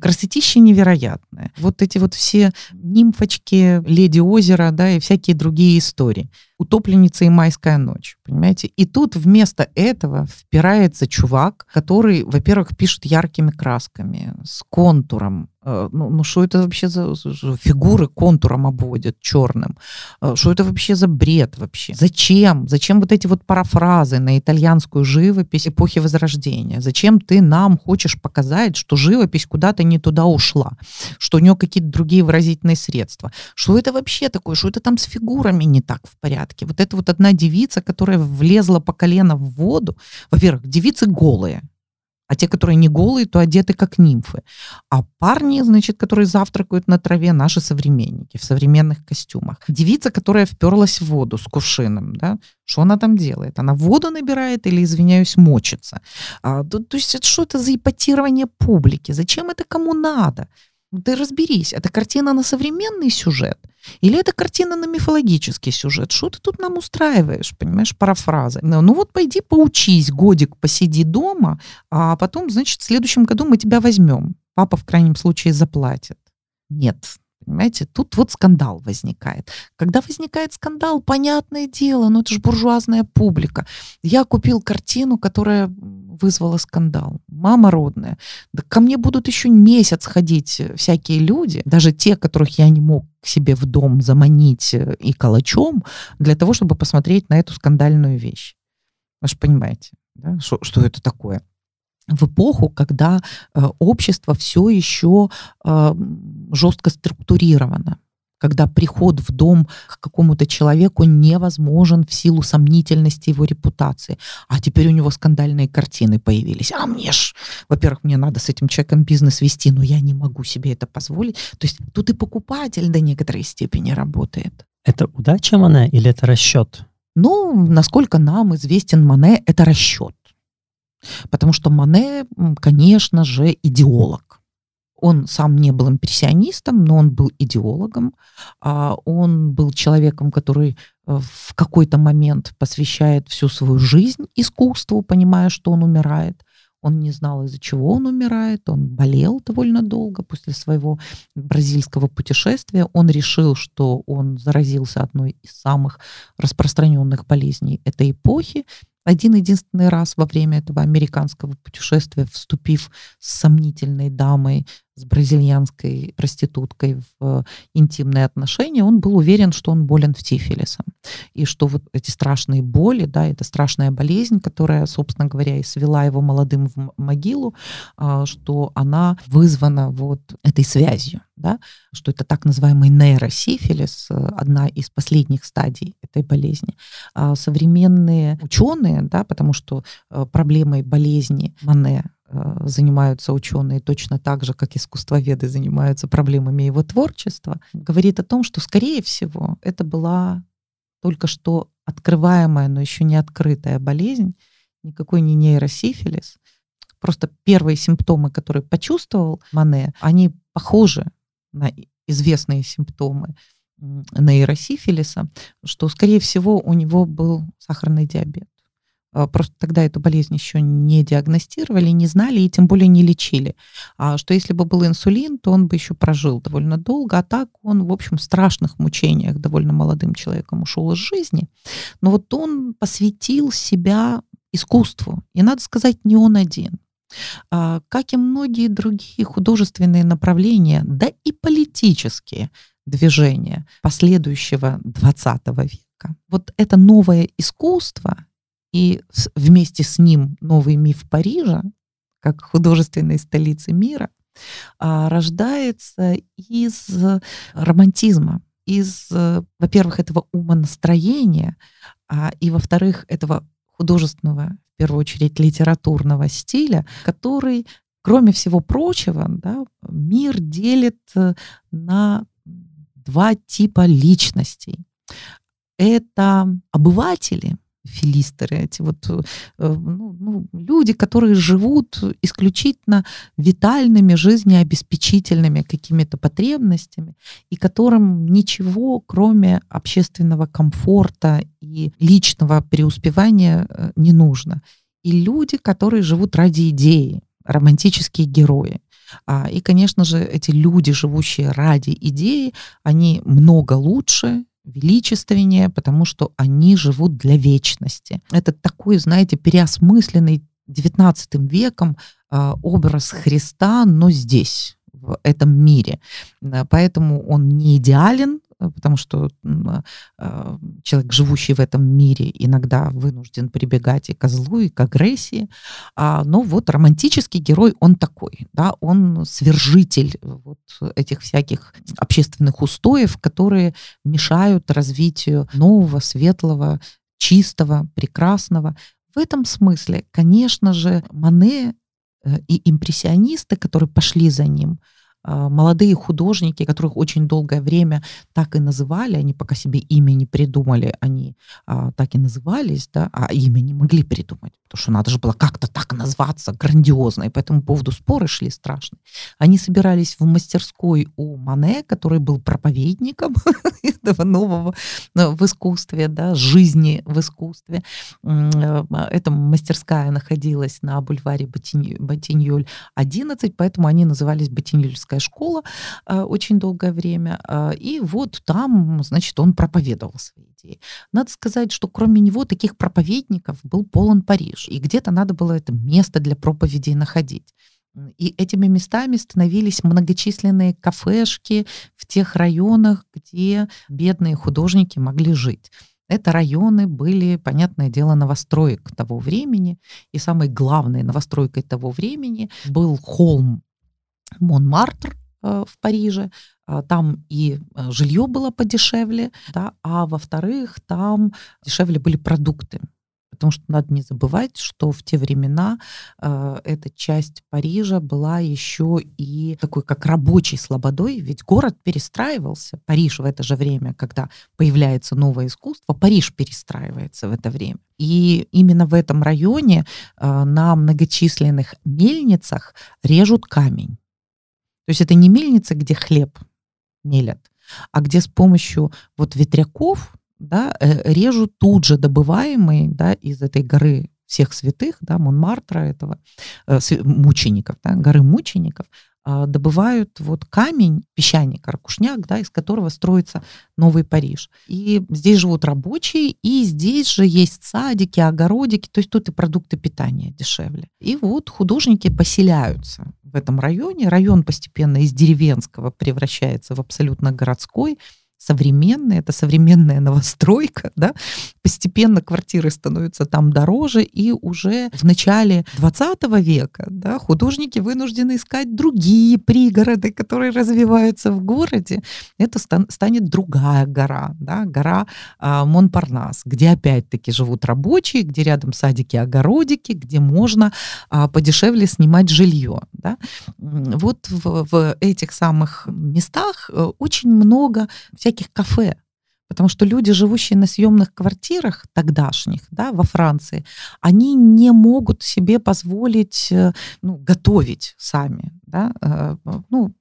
Красотища невероятная. Вот эти вот все нимфочки, леди озера, да, и всякие другие истории. Утопленница и майская ночь, понимаете? И тут вместо этого впирается чувак, который, во-первых, пишет яркими красками, с контуром. Э, Ну, ну что это вообще за фигуры контуром обводят черным? Э, Что это вообще за бред вообще? Зачем? Зачем вот эти вот парафразы на итальянскую живопись эпохи Возрождения? Зачем ты нам хочешь показать, что живопись куда-то не туда ушла? Что у нее какие-то другие выразительные средства? Что это вообще такое? Что это там с фигурами не так в порядке? Вот это вот одна девица, которая влезла по колено в воду. Во-первых, девицы голые. А те, которые не голые, то одеты как нимфы. А парни, значит, которые завтракают на траве, наши современники в современных костюмах. Девица, которая вперлась в воду с кувшином, да, что она там делает? Она воду набирает или, извиняюсь, мочится? А, то, то есть это что это за ипотирование публики? Зачем это кому надо? Ты разберись, это картина на современный сюжет или это картина на мифологический сюжет? Что ты тут нам устраиваешь, понимаешь, парафразы? Ну, ну вот пойди поучись, годик посиди дома, а потом, значит, в следующем году мы тебя возьмем. Папа в крайнем случае заплатит. Нет, понимаете, тут вот скандал возникает. Когда возникает скандал, понятное дело, ну это же буржуазная публика. Я купил картину, которая вызвала скандал. Мама родная. Да ко мне будут еще месяц ходить э, всякие люди, даже те, которых я не мог к себе в дом заманить э, и калачом, для того, чтобы посмотреть на эту скандальную вещь. Вы же понимаете, да, что, что это такое? В эпоху, когда э, общество все еще э, жестко структурировано, когда приход в дом к какому-то человеку невозможен в силу сомнительности его репутации. А теперь у него скандальные картины появились. А мне ж, во-первых, мне надо с этим человеком бизнес вести, но я не могу себе это позволить. То есть тут и покупатель до некоторой степени работает. Это удача Мане или это расчет? Ну, насколько нам известен Мане, это расчет. Потому что Мане, конечно же, идеолог. Он сам не был импрессионистом, но он был идеологом. А Он был человеком, который э, в какой-то момент посвящает всю свою жизнь искусству, понимая, что он умирает. Он не знал, из-за чего он умирает. Он болел довольно долго после своего бразильского путешествия. Он решил, что он заразился одной из самых распространенных болезней этой эпохи. Один единственный раз во время этого американского путешествия, вступив с сомнительной дамой, с бразильянской проституткой в э, интимные отношения, он был уверен, что он болен тифилисом. И что вот эти страшные боли, да, это страшная болезнь, которая, собственно говоря, и свела его молодым в могилу, а, что она вызвана вот этой связью, да, что это так называемый нейросифилис, э, одна из последних стадий этой болезни. А современные ученые, да, потому что э, проблемой болезни Мане занимаются ученые точно так же, как искусствоведы занимаются проблемами его творчества, говорит о том, что, скорее всего, это была только что открываемая, но еще не открытая болезнь, никакой не нейросифилис. Просто первые симптомы, которые почувствовал Мане, они похожи на известные симптомы нейросифилиса, что, скорее всего, у него был сахарный диабет. А, Просто тогда эту болезнь еще не диагностировали, не знали и тем более не лечили. А что если бы был инсулин, то он бы еще прожил довольно долго, а так он, в общем, в страшных мучениях довольно молодым человеком ушел из жизни. Но вот он посвятил себя искусству. И надо сказать, не он один. А, Как и многие другие художественные направления, да и политические движения последующего 20 века. Вот это новое искусство и с- вместе с ним новый миф Парижа, как художественной столицы мира, а, рождается из романтизма, из, во-первых, этого умонастроения, а, и, во-вторых, этого художественного первую очередь литературного стиля, который, кроме всего прочего, да, мир делит э, на два типа личностей. Это обыватели, филистеры, эти вот э, ну, ну, люди, которые живут исключительно витальными, жизнеобеспечительными какими-то потребностями, и которым ничего, кроме общественного комфорта и личного преуспевания, э, не нужно. И люди, которые живут ради идеи, романтические герои. А, и, конечно же, эти люди, живущие ради идеи, они много лучше, величественнее, потому что они живут для вечности. Это такой, знаете, переосмысленный XIX веком э, образ Христа, но здесь, в этом мире. Поэтому он не идеален, потому что а, человек, живущий в этом мире, иногда вынужден прибегать и к злу, и к агрессии. А, но вот романтический герой, он такой, да, он свержитель вот этих всяких общественных устоев, которые мешают развитию нового, светлого, чистого, прекрасного. В этом смысле, конечно же, Мане э, и импрессионисты, которые пошли за ним, молодые художники, которых очень долгое время так и называли, они пока себе имя не придумали, они а, так и назывались, да, а имя не могли придумать, потому что надо же было как-то так назваться грандиозно, и по этому поводу споры шли страшные. Они собирались в мастерской у Мане, который был проповедником этого нового э, в искусстве, да, жизни в искусстве. Э, эта мастерская находилась на бульваре Ботиньоль 11, поэтому они назывались Ботиньольская библейская школа э, очень долгое время. Э, и вот там, значит, он проповедовал свои идеи. Надо сказать, что кроме него таких проповедников был полон Париж. И где-то надо было это место для проповедей находить. И этими местами становились многочисленные кафешки в тех районах, где бедные художники могли жить. Это районы были, понятное дело, новостроек того времени. И самой главной новостройкой того времени был холм Монмартр э, в Париже, а, там и э, жилье было подешевле, да, а во-вторых, там дешевле были продукты. Потому что надо не забывать, что в те времена э, эта часть Парижа была еще и такой как рабочей слободой, ведь город перестраивался. Париж в это же время, когда появляется новое искусство, Париж перестраивается в это время. И именно в этом районе э, на многочисленных мельницах режут камень. То есть это не мельница, где хлеб мелят, а где с помощью вот ветряков да, э, режут тут же добываемый да, из этой горы всех святых, да, Монмартра этого, э, мучеников, да, горы мучеников, добывают вот камень, песчаник, ракушняк, да, из которого строится Новый Париж. И здесь живут рабочие, и здесь же есть садики, огородики, то есть тут и продукты питания дешевле. И вот художники поселяются в этом районе. Район постепенно из деревенского превращается в абсолютно городской современный, это современная новостройка, да, постепенно квартиры становятся там дороже, и уже в начале 20 века да, художники вынуждены искать другие пригороды, которые развиваются в городе. Это станет другая гора, да, гора а, Монпарнас, где опять-таки живут рабочие, где рядом садики, огородики, где можно а, подешевле снимать жилье. Да. Вот в, в этих самых местах э, очень много всяких всяких кафе. Потому что люди, живущие на съемных квартирах тогдашних, да, во Франции, они не могут себе позволить э, ну, готовить сами. Да, э, ну,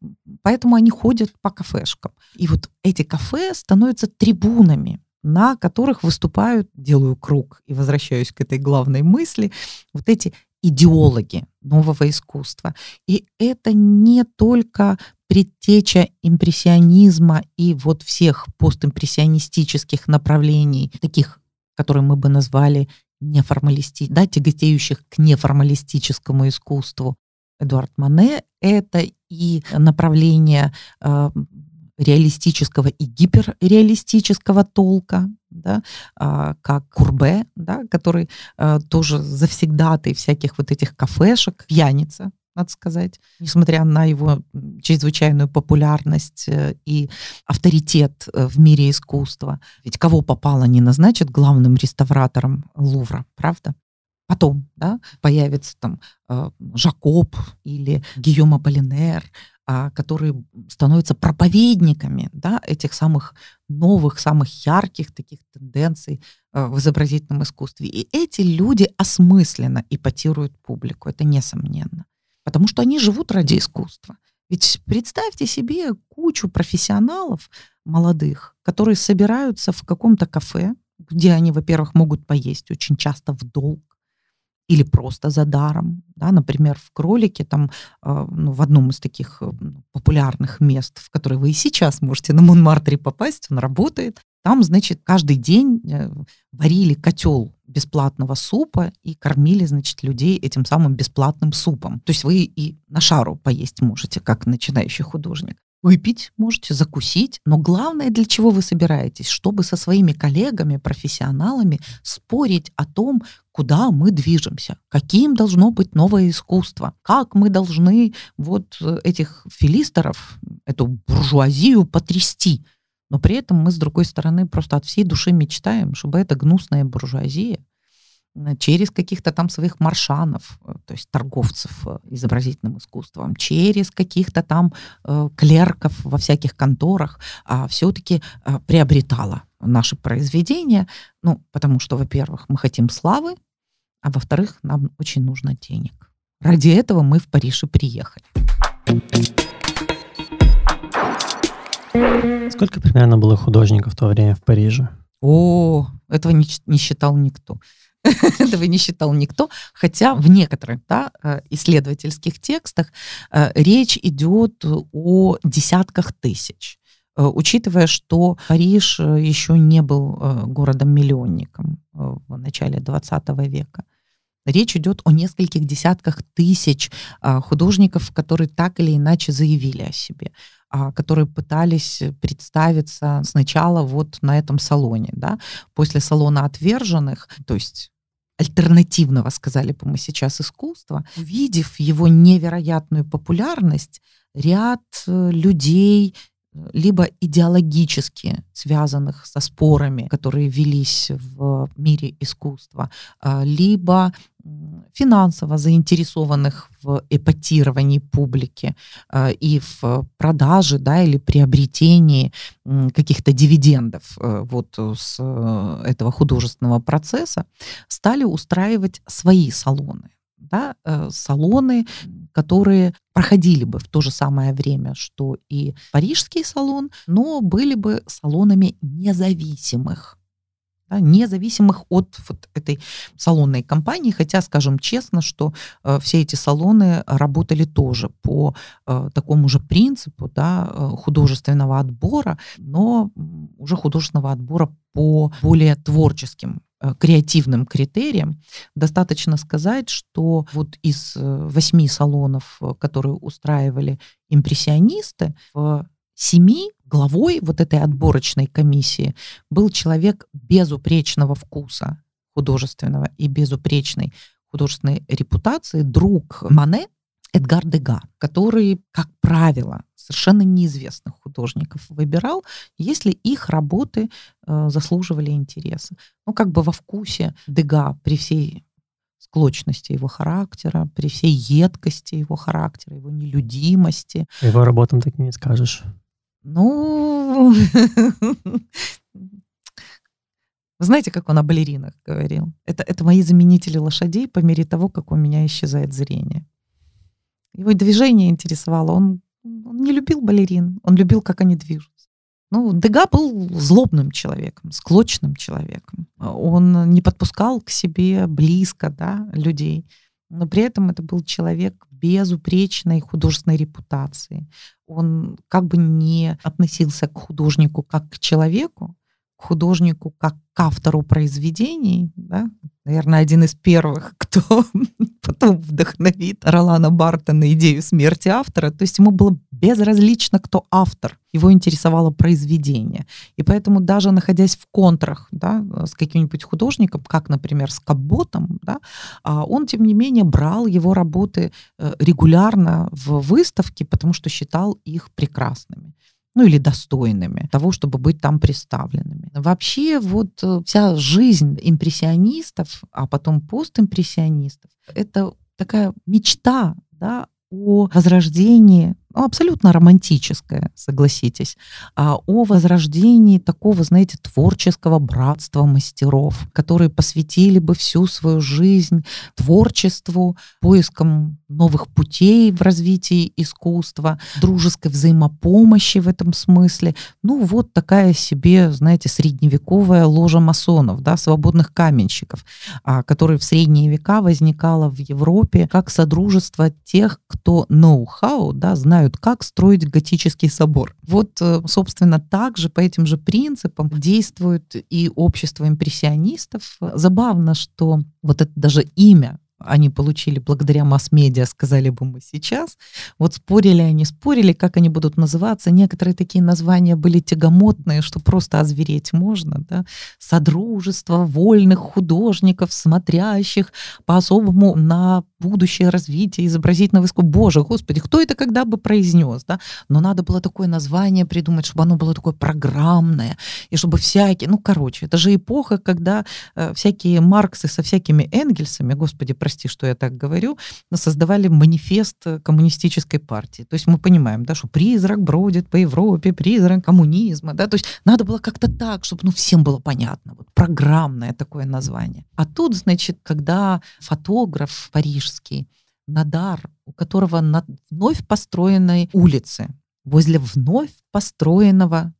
поэтому они ходят по кафешкам. И вот эти кафе становятся трибунами на которых выступают, делаю круг и возвращаюсь к этой главной мысли, вот эти идеологи нового искусства. И это не только предтеча импрессионизма и вот всех постимпрессионистических направлений, таких, которые мы бы назвали неформалисти, да, тяготеющих к неформалистическому искусству. Эдуард Мане — это и направление э, реалистического и гиперреалистического толка, да, а, как Курбе, да, который а, тоже завсегдатый всяких вот этих кафешек, пьяница, надо сказать, несмотря на его чрезвычайную популярность э, и авторитет э, в мире искусства. Ведь кого попало не назначат главным реставратором Лувра, правда? потом, да, появится там э, Жакоб или Гийом Аполлинер, а, которые становятся проповедниками да, этих самых новых, самых ярких таких тенденций в изобразительном искусстве. И эти люди осмысленно ипотируют публику, это несомненно. Потому что они живут ради искусства. Ведь представьте себе кучу профессионалов молодых, которые собираются в каком-то кафе, где они, во-первых, могут поесть очень часто в долг, или просто за даром. Да, например, в кролике, там, э, ну, в одном из таких э, популярных мест, в которые вы и сейчас можете на Монмартре попасть, он работает. Там, значит, каждый день э, варили котел бесплатного супа и кормили, значит, людей этим самым бесплатным супом. То есть вы и на шару поесть можете, как начинающий художник. Выпить можете, закусить, но главное, для чего вы собираетесь, чтобы со своими коллегами, профессионалами спорить о том, куда мы движемся, каким должно быть новое искусство, как мы должны вот э, этих филистеров, эту буржуазию потрясти. Но при этом мы, с другой стороны, просто от всей души мечтаем, чтобы эта гнусная буржуазия через каких-то там своих маршанов, э, то есть торговцев э, изобразительным искусством, через каких-то там э, клерков во всяких конторах, а все-таки приобретала наши произведения, ну, потому что, во-первых, мы хотим славы, а во-вторых, нам очень нужно денег. Ради этого мы в Париж и приехали. Сколько примерно было художников в то время в Париже? О, этого не, не считал никто. Этого не считал никто, хотя в некоторых да, э, исследовательских текстах э, речь идет о десятках тысяч э, учитывая, что Париж еще не был городом-миллионником в начале 20 века. Речь идет о нескольких десятках тысяч художников, которые так или иначе заявили о себе которые пытались представиться сначала вот на этом салоне, да, после салона отверженных, то есть альтернативного, сказали бы мы сейчас, искусства, увидев его невероятную популярность, ряд э, людей, либо идеологически связанных со спорами, которые велись в мире искусства, а, либо финансово заинтересованных в эпатировании публики а, и в продаже да, или приобретении каких-то дивидендов э, вот с э, этого художественного процесса, стали устраивать свои салоны да, э, салоны, которые проходили бы в то же самое время, что и парижский салон, но были бы салонами независимых. Да, независимых от вот этой салонной компании, хотя, скажем честно, что э, все эти салоны работали тоже по э, такому же принципу да, э, художественного отбора, но уже художественного отбора по более творческим креативным критериям, достаточно сказать, что вот из э, восьми салонов, э, которые устраивали импрессионисты, в семи главой вот этой отборочной комиссии был человек безупречного вкуса художественного и безупречной художественной репутации, друг Мане, Эдгар Дега, который, как правило, совершенно неизвестных художников выбирал, если их работы э, заслуживали интереса. Ну, как бы во вкусе Дега при всей склочности его характера, при всей едкости его характера, его нелюдимости. Его работам так не скажешь. Ну, знаете, как он о балеринах говорил? Это, это мои заменители лошадей по мере того, как у меня исчезает зрение. Его движение интересовало. Он, он не любил балерин, он любил, как они движутся. Ну, Дега был злобным человеком, склочным человеком. Он не подпускал к себе близко да, людей, но при этом это был человек безупречной художественной репутации. Он как бы не относился к художнику как к человеку, художнику как к автору произведений, да, наверное, один из первых, кто потом вдохновит Ролана Барта на идею смерти автора. То есть ему было безразлично, кто автор. Его интересовало произведение. И поэтому даже находясь в контрах да, с каким-нибудь художником, как, например, с Каботом, да, а он, тем не менее, брал его работы э, регулярно в выставки, потому что считал их прекрасными. Ну или достойными того, чтобы быть там представленными. Вообще вот э, вся жизнь импрессионистов, а потом постимпрессионистов, это такая мечта да, о возрождении ну, абсолютно романтическое, согласитесь, а о возрождении такого, знаете, творческого братства мастеров, которые посвятили бы всю свою жизнь творчеству, поискам новых путей в развитии искусства, дружеской взаимопомощи в этом смысле. Ну, вот такая себе, знаете, средневековая ложа масонов, да, свободных каменщиков, а, которые в средние века возникала в Европе как содружество тех, кто ноу-хау, да, знают, как строить готический собор. Вот, э, собственно, так же, по этим же принципам действует и общество импрессионистов. Забавно, что вот это даже имя они получили благодаря масс-медиа, сказали бы мы сейчас. Вот спорили они, спорили, как они будут называться. Некоторые такие названия были тягомотные, что просто озвереть можно. Да? Содружество вольных художников, смотрящих по-особому на будущее развитие изобразительного искусства. Боже, господи, кто это когда бы произнес? Да? Но надо было такое название придумать, чтобы оно было такое программное, и чтобы всякие... Ну, короче, это же эпоха, когда э, всякие Марксы со всякими Энгельсами, господи, прости, что я так говорю, создавали манифест коммунистической партии. То есть мы понимаем, да, что призрак бродит по Европе, призрак коммунизма, да, то есть надо было как-то так, чтобы ну, всем было понятно, вот программное такое название. А тут, значит, когда фотограф парижский, Надар, у которого на вновь построенной улице, возле вновь построенного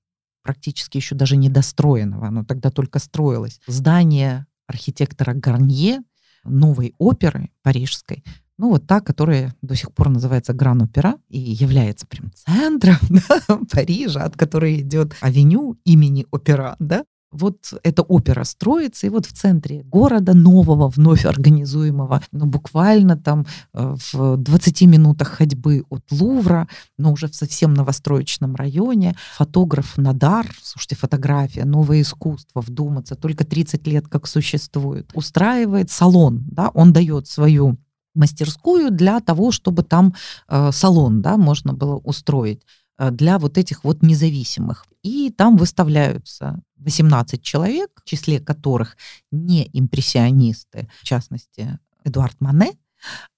практически еще даже недостроенного, оно тогда только строилось, здание архитектора Гарнье, новой оперы парижской, ну вот та, которая до сих пор называется Гран-Опера и является прям центром да, Парижа, от которой идет авеню имени Опера, да, вот эта опера строится, и вот в центре города нового, вновь организуемого, ну, буквально там э, в 20 минутах ходьбы от Лувра, но уже в совсем новостроечном районе, фотограф Надар, слушайте, фотография, новое искусство, вдуматься, только 30 лет как существует, устраивает салон, да, он дает свою мастерскую для того, чтобы там э, салон, да, можно было устроить. Э, для вот этих вот независимых. И там выставляются 18 человек, в числе которых не импрессионисты, в частности, Эдуард Мане,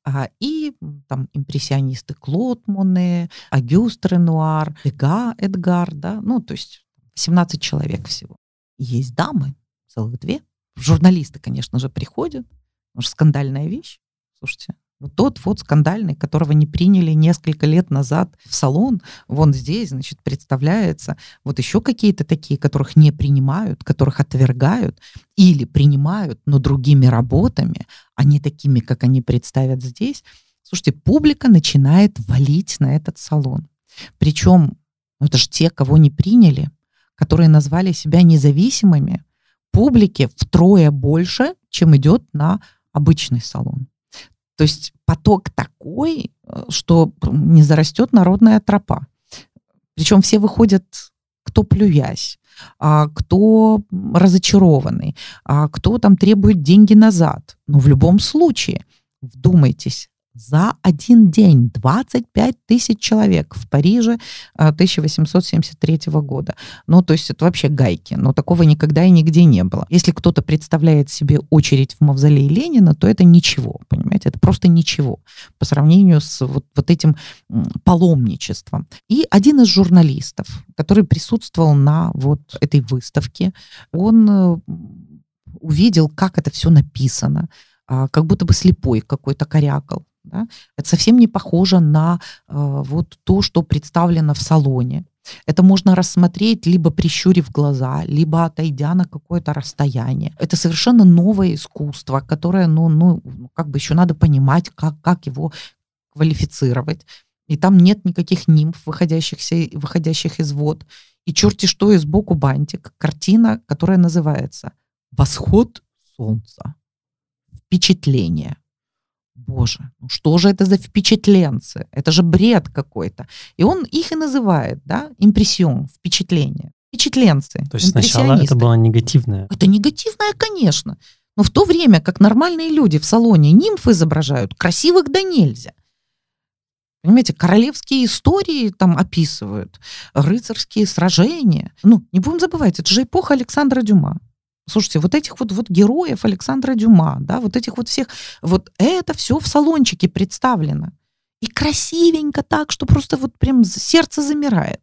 а, и там импрессионисты Клод Моне, Агюст Ренуар, Дега Эдгар, да, ну, то есть 17 человек всего. Есть дамы, целых две. Журналисты, конечно же, приходят, потому что скандальная вещь. Слушайте, вот тот вот скандальный, которого не приняли несколько лет назад в салон, вон здесь, значит, представляется. Вот еще какие-то такие, которых не принимают, которых отвергают или принимают, но другими работами, а не такими, как они представят здесь. Слушайте, публика начинает валить на этот салон. Причем, ну это же те, кого не приняли, которые назвали себя независимыми, публике втрое больше, чем идет на обычный салон. То есть поток такой, э, что не зарастет народная тропа. Причем все выходят, кто плюясь, а кто разочарованный, а кто там требует деньги назад. Но в любом случае, вдумайтесь, за один день 25 тысяч человек в Париже 1873 а, года. Ну, то есть это вообще гайки. Но такого никогда и нигде не было. Если кто-то представляет себе очередь в мавзолей Ленина, то это ничего, понимаете? Это просто ничего по сравнению с вот, вот этим паломничеством. И один из журналистов, который присутствовал на вот этой выставке, он э, увидел, как это все написано, а, как будто бы слепой какой-то корякал. Да? Это совсем не похоже на э, вот то, что представлено в салоне. Это можно рассмотреть, либо прищурив глаза, либо отойдя на какое-то расстояние. Это совершенно новое искусство, которое, ну, ну как бы еще надо понимать, как, как его квалифицировать. И там нет никаких нимф, выходящихся, выходящих из вод. И черти что, и сбоку бантик. Картина, которая называется «Восход солнца». Впечатление. Боже, ну что же это за впечатленцы? Это же бред какой-то. И он их и называет, да, импрессион, впечатление. Впечатленцы. То есть сначала это было негативное. Это негативное, конечно. Но в то время, как нормальные люди в салоне нимф изображают, красивых да нельзя. Понимаете, королевские истории там описывают, рыцарские сражения. Ну, не будем забывать, это же эпоха Александра Дюма. Слушайте, вот этих вот, вот героев Александра Дюма, да, вот этих вот всех, вот это все в салончике представлено. И красивенько так, что просто вот прям сердце замирает.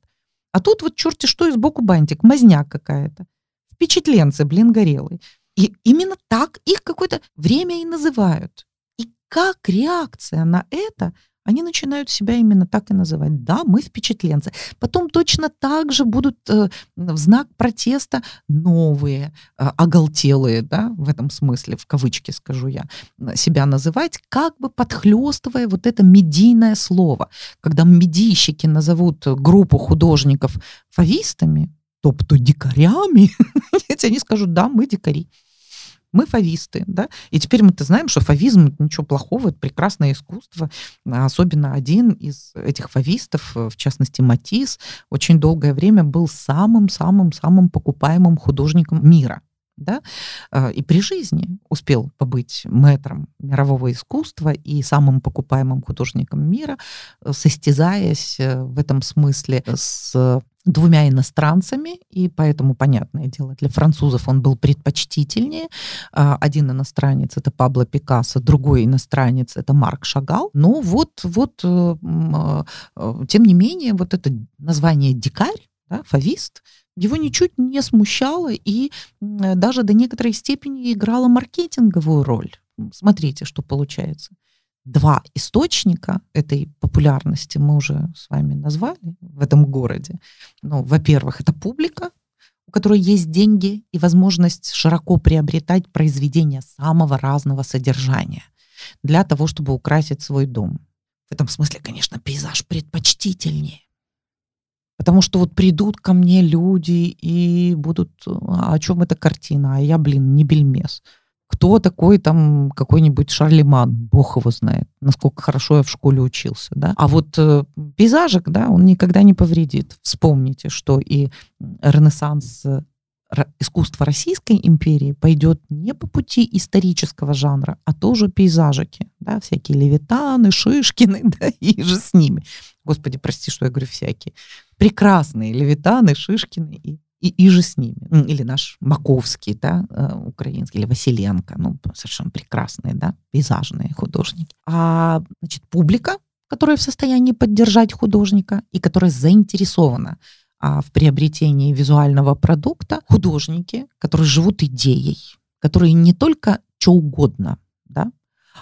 А тут вот черти что и сбоку бантик, мазняк какая-то. Впечатленцы, блин, горелый. И именно так их какое-то время и называют. И как реакция на это они начинают себя именно так и называть. Да, мы впечатленцы. Потом точно так же будут э, в знак протеста новые, э, оголтелые, да, в этом смысле, в кавычки скажу я, себя называть, как бы подхлестывая вот это медийное слово. Когда медийщики назовут группу художников фавистами, тобто дикарями, они скажут, да, мы дикари. Мы фависты, да, и теперь мы-то знаем, что фавизм ничего плохого, это прекрасное искусство. Особенно один из этих фавистов, в частности Матис, очень долгое время был самым-самым-самым покупаемым художником мира да, а, и при жизни успел побыть мэтром мирового искусства и самым покупаемым художником мира, состязаясь э, в этом смысле с двумя иностранцами, и поэтому, понятное дело, для французов он был предпочтительнее. А, один иностранец — это Пабло Пикассо, другой иностранец — это Марк Шагал. Но вот, вот, э, э, тем не менее, вот это название «дикарь», да, фавист, его ничуть не смущало и даже до некоторой степени играло маркетинговую роль. Смотрите, что получается два источника этой популярности мы уже с вами назвали в этом городе. Ну, во-первых, это публика, у которой есть деньги и возможность широко приобретать произведения самого разного содержания для того, чтобы украсить свой дом. В этом смысле, конечно, пейзаж предпочтительнее. Потому что вот придут ко мне люди и будут, а о чем эта картина? А я, блин, не бельмес кто такой там какой-нибудь Шарлеман, бог его знает, насколько хорошо я в школе учился, да. А вот э, пейзажик, да, он никогда не повредит. Вспомните, что и ренессанс э, искусства Российской империи пойдет не по пути исторического жанра, а тоже пейзажики, да, всякие Левитаны, Шишкины, да, и же с ними. Господи, прости, что я говорю всякие. Прекрасные Левитаны, Шишкины и и, и же с ними. Или наш Маковский, да, э, украинский, или Василенко, ну, совершенно прекрасные, да, пейзажные художники. А, значит, публика, которая в состоянии поддержать художника и которая заинтересована а, в приобретении визуального продукта, художники, которые живут идеей, которые не только что угодно, да,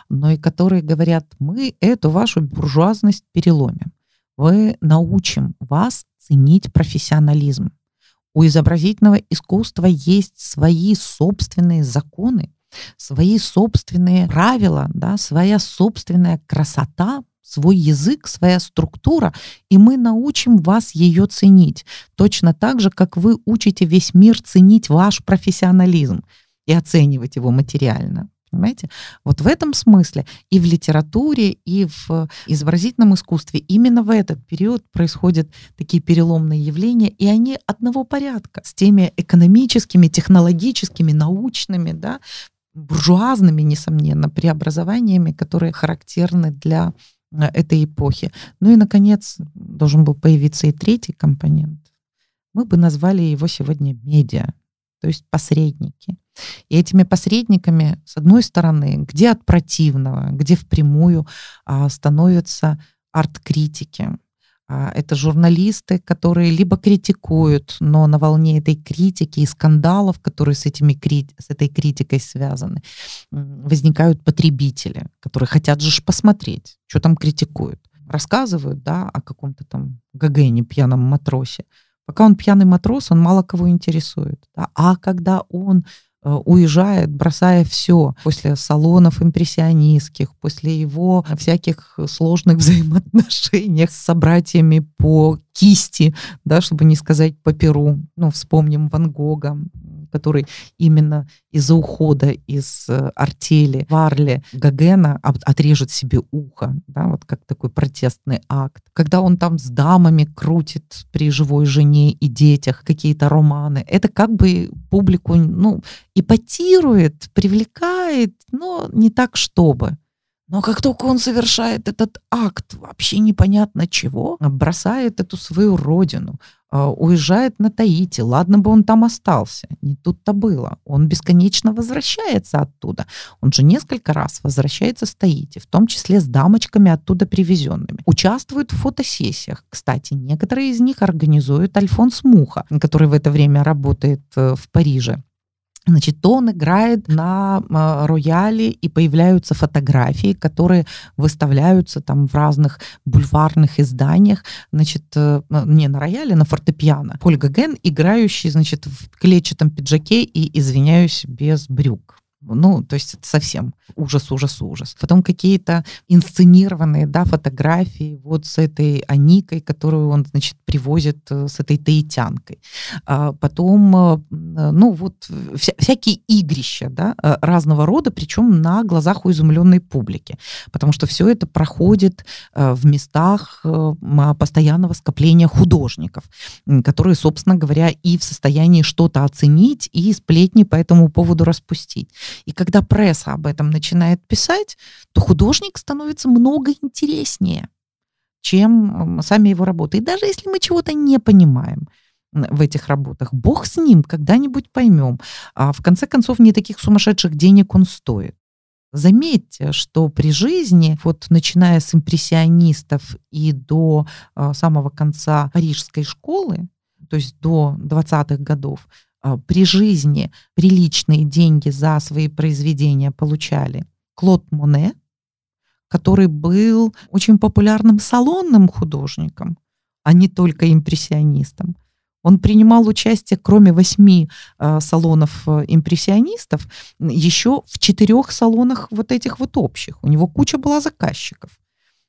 но и которые говорят, мы эту вашу буржуазность переломим. Мы научим вас ценить профессионализм. У изобразительного искусства есть свои собственные законы, свои собственные правила, да, своя собственная красота, свой язык, своя структура, и мы научим вас ее ценить. Точно так же, как вы учите весь мир ценить ваш профессионализм и оценивать его материально. Понимаете? Вот в этом смысле и в литературе, и в изобразительном искусстве именно в этот период происходят такие переломные явления, и они одного порядка с теми экономическими, технологическими, научными, да, буржуазными, несомненно, преобразованиями, которые характерны для э, этой эпохи. Ну и, наконец, должен был появиться и третий компонент. Мы бы назвали его сегодня медиа, то есть посредники. И этими посредниками, с одной стороны, где от противного, где впрямую а, становятся арт-критики. А, это журналисты, которые либо критикуют, но на волне этой критики и скандалов, которые с, этими, с этой критикой связаны, возникают потребители, которые хотят же посмотреть, что там критикуют. Рассказывают да, о каком-то там Гагене, пьяном матросе. Пока он пьяный матрос, он мало кого интересует. Да? А когда он Э, уезжает, бросая все после салонов импрессионистских, после его всяких сложных взаимоотношений с собратьями по кисти, да, чтобы не сказать по перу. Ну, вспомним Ван Гога, который именно из-за ухода из э, артели Варли Гагена отрежет себе ухо, да, вот как такой протестный акт. Когда он там с дамами крутит при живой жене и детях какие-то романы, это как бы публику, ну, ипотирует, привлекает, но не так чтобы. Но как только он совершает этот акт вообще непонятно чего, бросает эту свою родину, уезжает на Таити. Ладно бы он там остался. Не тут-то было. Он бесконечно возвращается оттуда. Он же несколько раз возвращается с Таити, в том числе с дамочками оттуда привезенными. Участвует в фотосессиях. Кстати, некоторые из них организует Альфонс Муха, который в это время работает э, в Париже. Значит, то он играет на э, рояле, и появляются фотографии, которые выставляются там в разных бульварных изданиях. Значит, э, не на рояле, на фортепиано. Поль Гаген, играющий, значит, в клетчатом пиджаке и, извиняюсь, без брюк. Ну, то есть это совсем ужас, ужас, ужас. Потом какие-то инсценированные, да, фотографии вот с этой Аникой, которую он, значит, привозит э, с этой таитянкой. А потом, э, ну, вот вся, всякие игрища, да, э, разного рода, причем на глазах у изумленной публики. Потому что все это проходит в местах постоянного скопления художников, которые, собственно говоря, и в состоянии что-то оценить, и сплетни по этому поводу распустить. И когда пресса об этом начинает писать, то художник становится много интереснее, чем сами его работы. И даже если мы чего-то не понимаем, в этих работах. Бог с ним, когда-нибудь поймем. А в конце концов, не таких сумасшедших денег он стоит. Заметьте, что при жизни, вот начиная с импрессионистов и до э, самого конца парижской школы, то есть до 20-х годов, а, при жизни приличные деньги за свои произведения получали Клод Моне, который был очень популярным салонным художником, а не только импрессионистом. Он принимал участие, кроме восьми э, салонов импрессионистов, еще в четырех салонах вот этих вот общих. У него куча была заказчиков.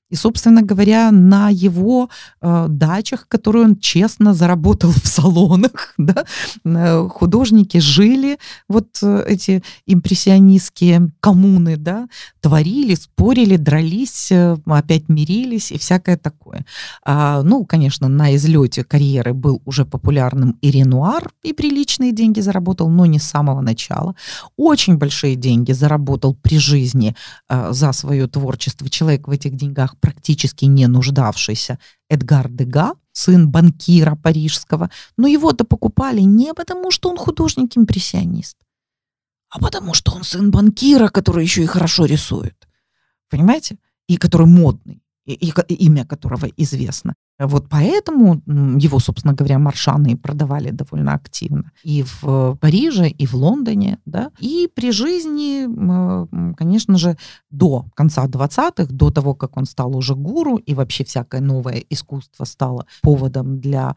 И, собственно говоря, на его э, дачах, которые он честно заработал в салонах, да, э, художники жили, вот э, эти импрессионистские коммуны, да, творили, спорили, дрались, э, опять мирились и всякое такое. А, ну, конечно, на излете карьеры был уже популярным и Ренуар, и приличные деньги заработал, но не с самого начала. Очень большие деньги заработал при жизни э, за свое творчество. Человек в этих деньгах практически не нуждавшийся Эдгар Дега, сын банкира парижского, но его-то покупали не потому, что он художник-импрессионист, а потому что он сын банкира, который еще и хорошо рисует. Понимаете? И который модный и, и, имя которого известно. Вот поэтому его, собственно говоря, маршаны продавали довольно активно и в Париже, и в Лондоне, да, и при жизни, конечно же, до конца 20-х, до того, как он стал уже гуру, и вообще всякое новое искусство стало поводом для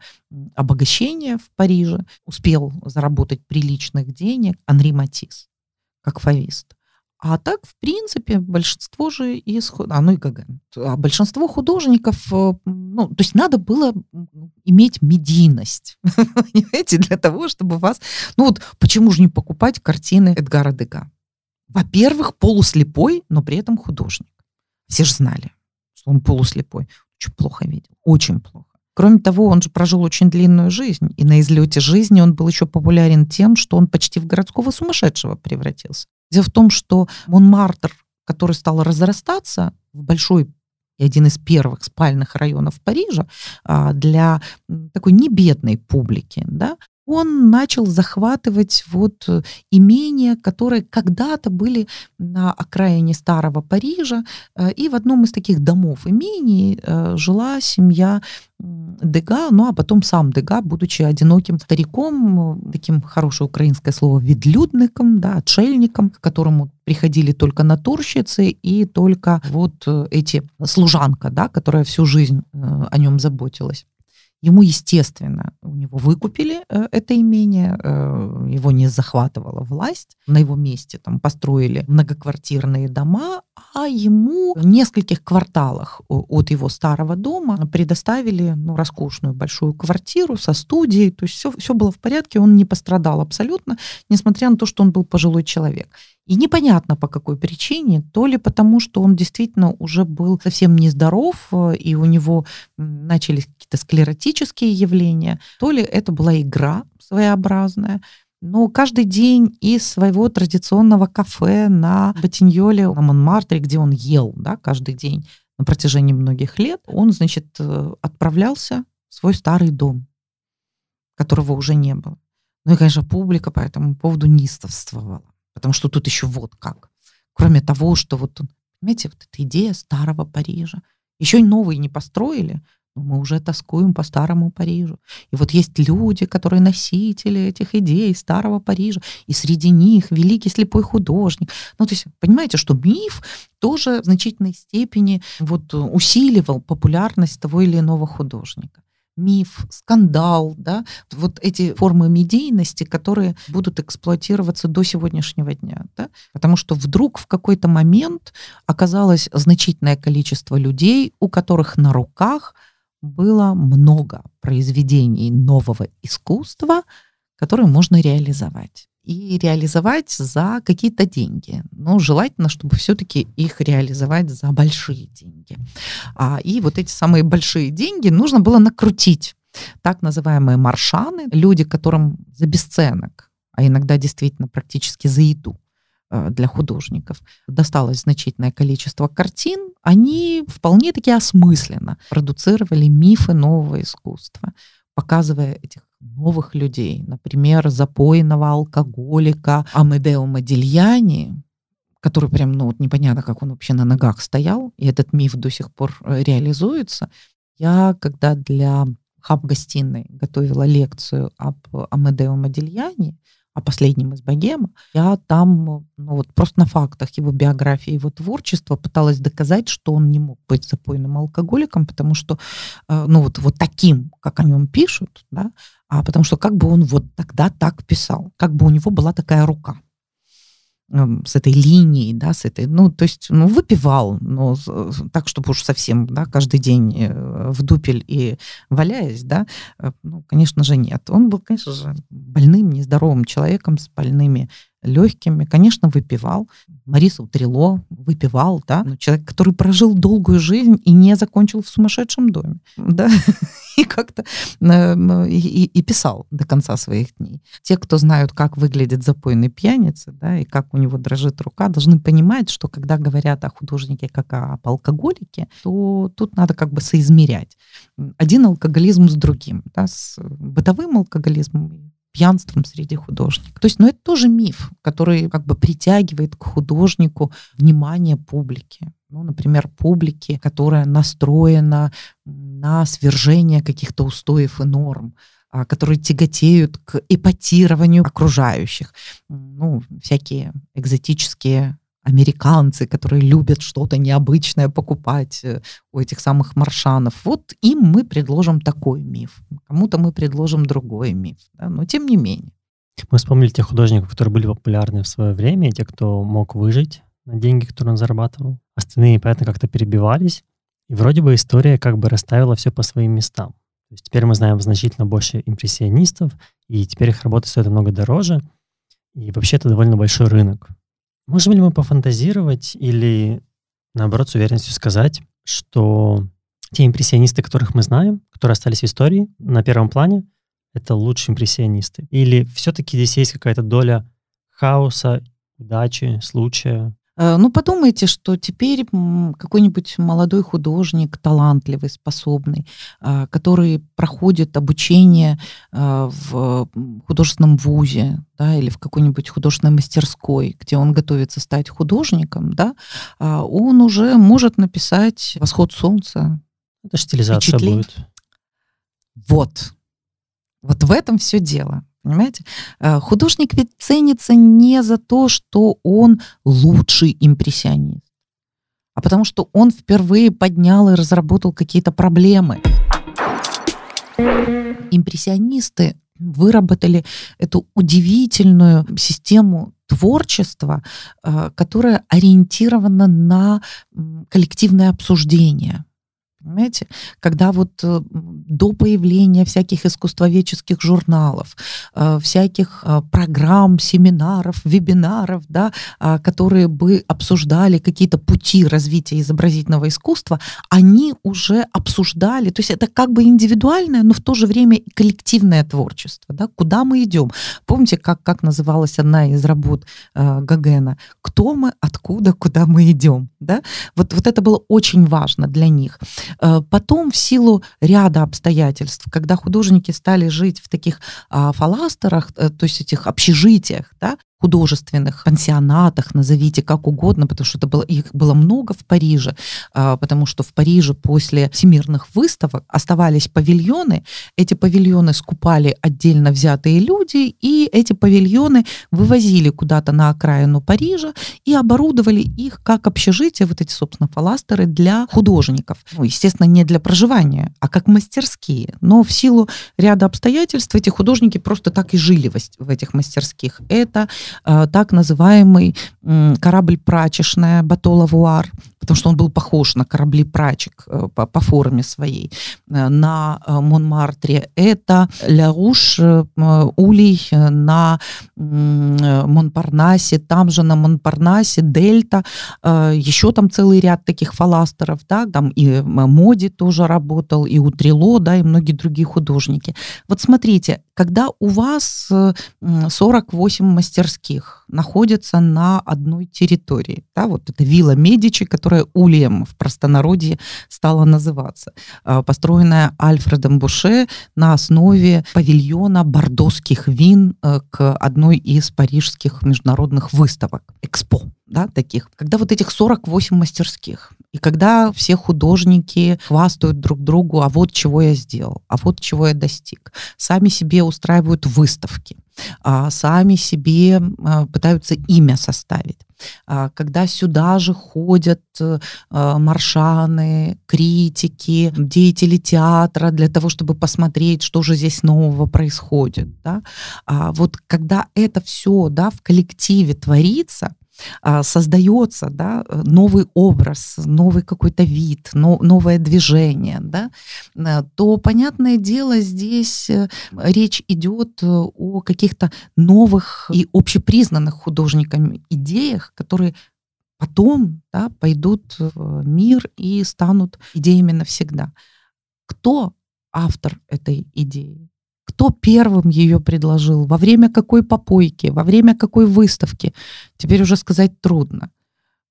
обогащения в Париже, успел заработать приличных денег Анри Матис, как фавист. А так, в принципе, большинство же из... А, ну и Гагарин. А большинство художников, э, ну, то есть надо было иметь медийность, понимаете, для того, чтобы вас... Ну вот почему же не покупать картины Эдгара Дега? Во-первых, полуслепой, но при этом художник. Все же знали, что он полуслепой. Очень плохо видел, очень плохо. Кроме того, он же прожил очень длинную жизнь, и на излете жизни он был еще популярен тем, что он почти в городского сумасшедшего превратился. Дело в том, что Монмартр, который стал разрастаться в большой и один из первых спальных районов Парижа а, для такой небедной публики, да, он начал захватывать вот э, имения, которые когда-то были на окраине старого Парижа, э, и в одном из таких домов имений э, жила семья Дега, ну а потом сам Дега, будучи одиноким стариком, таким хорошее украинское слово, ведлюдником, да, отшельником, к которому приходили только натурщицы и только вот эти служанка, да, которая всю жизнь о нем заботилась. Ему, естественно, у него выкупили э, это имение, э, его не захватывала власть. На его месте там построили многоквартирные дома, а ему в нескольких кварталах от его старого дома предоставили ну, роскошную большую квартиру со студией. То есть все, все было в порядке, он не пострадал абсолютно, несмотря на то, что он был пожилой человек. И непонятно по какой причине, то ли потому, что он действительно уже был совсем нездоров, э, и у него начались какие-то склеротические явления, то ли это была игра своеобразная. но каждый день из своего традиционного кафе на Ботиньоле, на Монмартре, где он ел, да, каждый день на протяжении многих лет, он, значит, э, отправлялся в свой старый дом, которого уже не было. Ну и, конечно, публика по этому поводу неистовствовала, потому что тут еще вот как. Кроме того, что вот, понимаете, вот эта идея старого Парижа, еще и новые не построили, мы уже тоскуем по старому Парижу. И вот есть люди, которые носители этих идей старого Парижа, и среди них великий слепой художник. Ну, то есть, понимаете, что миф тоже в значительной степени вот усиливал популярность того или иного художника миф, скандал, да, вот эти формы медийности, которые будут эксплуатироваться до сегодняшнего дня, да, потому что вдруг в какой-то момент оказалось значительное количество людей, у которых на руках было много произведений нового искусства, которые можно реализовать. И реализовать за какие-то деньги. Но желательно, чтобы все-таки их реализовать за большие деньги. А, и вот эти самые большие деньги нужно было накрутить. Так называемые маршаны, люди, которым за бесценок, а иногда действительно практически за еду, для художников. Досталось значительное количество картин. Они вполне таки осмысленно продуцировали мифы нового искусства, показывая этих новых людей. Например, запойного алкоголика Амедео Модильяни, который прям, ну вот непонятно, как он вообще на ногах стоял, и этот миф до сих пор э, реализуется. Я, когда для хаб-гостиной готовила лекцию об Амедео Модильяне, о последнем из богема, я там, ну вот просто на фактах его биографии, его творчества пыталась доказать, что он не мог быть запойным алкоголиком, потому что, э, ну вот, вот таким, как о нем пишут, да, а потому что как бы он вот тогда так писал, как бы у него была такая рука с этой линией, да, с этой, ну, то есть, ну, выпивал, но так, чтобы уж совсем, да, каждый день э, в дупель и валяясь, да, э, ну, конечно же, нет. Он был, конечно же, больным, нездоровым человеком с больными легкими, конечно, выпивал. Мариса Утрело выпивал, да, но человек, который прожил долгую жизнь и не закончил в сумасшедшем доме, да, и как-то э, и, и писал до конца своих дней. Те, кто знают, как выглядит запойный пьяница, да, и как у него дрожит рука, должны понимать, что когда говорят о художнике как о алкоголике, то тут надо как бы соизмерять. Один алкоголизм с другим, да, с бытовым алкоголизмом пьянством среди художников. То есть, ну, это тоже миф, который как бы притягивает к художнику внимание публики. Ну, например, публики, которая настроена на свержение каких-то устоев и норм а, которые тяготеют к эпатированию окружающих. Ну, всякие экзотические американцы, которые любят что-то необычное покупать э, у этих самых маршанов. Вот им мы предложим такой миф, кому-то мы предложим другой миф, да? но тем не менее. Мы вспомнили тех художников, которые были популярны в свое время, те, кто мог выжить на деньги, которые он зарабатывал. Остальные, понятно, как-то перебивались. И вроде бы история как бы расставила все по своим местам. То есть теперь мы знаем значительно больше импрессионистов, и теперь их работы стоят намного дороже. И вообще это довольно большой рынок. Можем ли мы пофантазировать или, наоборот, с уверенностью сказать, что те импрессионисты, которых мы знаем, которые остались в истории на первом плане, это лучшие импрессионисты? Или все-таки здесь есть какая-то доля хаоса, удачи, случая? Э, ну, подумайте, что теперь какой-нибудь молодой художник, талантливый, способный, а, который проходит обучение а, в художественном вузе, да, или в какой-нибудь художественной мастерской, где он готовится стать художником, да, а, он уже может написать «Восход солнца». Это стилизация будет. Вот. Вот в этом все дело. Понимаете? Э, художник ведь ценится не за то, что он лучший импрессионист, а потому что он впервые поднял и разработал какие-то проблемы. Импрессионисты выработали эту удивительную систему творчества, э, которая ориентирована на коллективное обсуждение. Понимаете? Когда вот э, до появления всяких искусствоведческих журналов, э, всяких э, программ, семинаров, вебинаров, да, а, которые бы обсуждали какие-то пути развития изобразительного искусства, они уже обсуждали, то есть это как бы индивидуальное, но в то же время и коллективное творчество, да, куда мы идем. Помните, как, как называлась одна из работ Гогена? «Кто мы, откуда, куда мы идем?» да? вот, вот это было очень важно для них. Э, потом в силу ряда обстоятельств, когда художники стали жить в таких а, фаластерах, э, то есть этих общежитиях, да, художественных пансионатах, назовите как угодно, потому что это было, их было много в Париже, а, потому что в Париже после всемирных выставок оставались павильоны, эти павильоны скупали отдельно взятые люди, и эти павильоны вывозили куда-то на окраину Парижа и оборудовали их как общежитие, вот эти, собственно, фаластеры для художников. Ну, естественно, не для проживания, а как мастерские. Но в силу ряда обстоятельств эти художники просто так и жили в, этих мастерских. Это так называемый корабль прачечная Батола-Вуар, потому что он был похож на корабли-прачек э, по, по форме своей, э, на Монмартре. Это Ляруш, Улей на Монпарнасе, там же на Монпарнасе, Дельта, еще там целый ряд таких фаластеров, да, там и Моди тоже работал, и Утрило, да, и многие другие художники. Вот смотрите, когда у вас 48 мастерских находятся на одной территории, да, вот это вилла Медичи, которая Ульем в простонародье стала называться, а, построенная Альфредом Буше на основе павильона бордоских вин э, к одной из парижских международных выставок, Экспо да, таких, когда вот этих 48 мастерских, и когда все художники хвастают друг другу, а вот чего я сделал, а вот чего я достиг, сами себе устраивают выставки, сами себе а, пытаются имя составить. А, когда сюда же ходят э, маршаны, критики, деятели театра для того, чтобы посмотреть, что же здесь нового происходит. Да? Вот когда это все да, в коллективе творится, а, создается да, новый образ, новый какой-то вид, но, новое движение, да, э, то, понятное дело, здесь э, речь идет э, о каких-то новых и общепризнанных художниками идеях, которые потом да, пойдут в мир и станут идеями навсегда. Кто автор этой идеи? Кто первым ее предложил, во время какой попойки, во время какой выставки, теперь уже сказать трудно.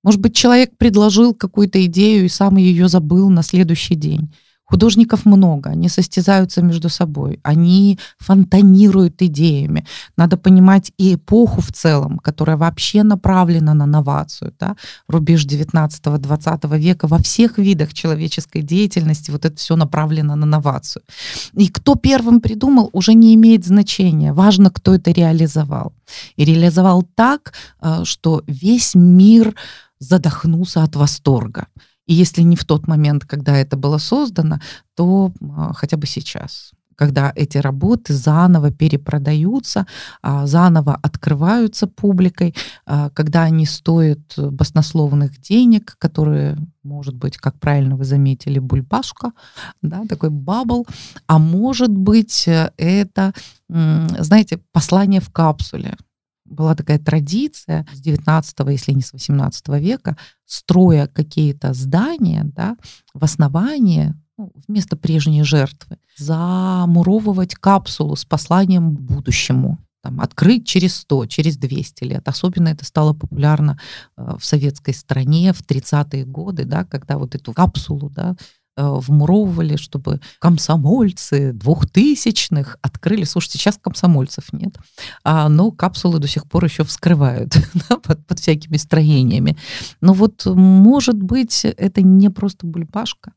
Может быть, человек предложил какую-то идею и сам ее забыл на следующий день. Художников много, они состязаются между собой, они фонтанируют идеями. Надо понимать и эпоху в целом, которая вообще направлена на новацию. Да? Рубеж 19-20 века во всех видах человеческой деятельности вот это все направлено на новацию. И кто первым придумал, уже не имеет значения. Важно, кто это реализовал. И реализовал так, э, что весь мир задохнулся от восторга. И если не в тот момент, когда это было создано, то а, хотя бы сейчас когда эти работы заново перепродаются, а, заново открываются публикой, а, когда они стоят баснословных денег, которые, может быть, как правильно вы заметили, бульбашка, да, такой бабл, а может быть, э, это, знаете, послание в капсуле, была такая традиция с 19 если не с 18 века, строя какие-то здания да, в основании, ну, вместо прежней жертвы, замуровывать капсулу с посланием будущему. Там, открыть через 100, через 200 лет. Особенно это стало популярно э, в советской стране в 30-е годы, да, когда вот эту капсулу да, вмуровывали, чтобы комсомольцы двухтысячных открыли. Слушайте, сейчас комсомольцев нет, а, но капсулы до сих пор еще вскрывают да, под, под всякими строениями. Но вот, может быть, это не просто бульбашка,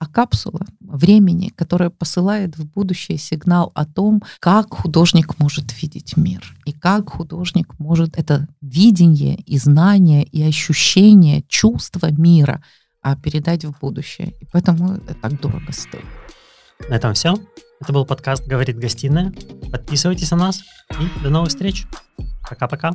а капсула времени, которая посылает в будущее сигнал о том, как художник может видеть мир и как художник может это видение и знание и ощущение, чувство мира – а передать в будущее. И поэтому это так дорого стоит. На этом все. Это был подкаст «Говорит гостиная». Подписывайтесь на нас и до новых встреч. Пока-пока.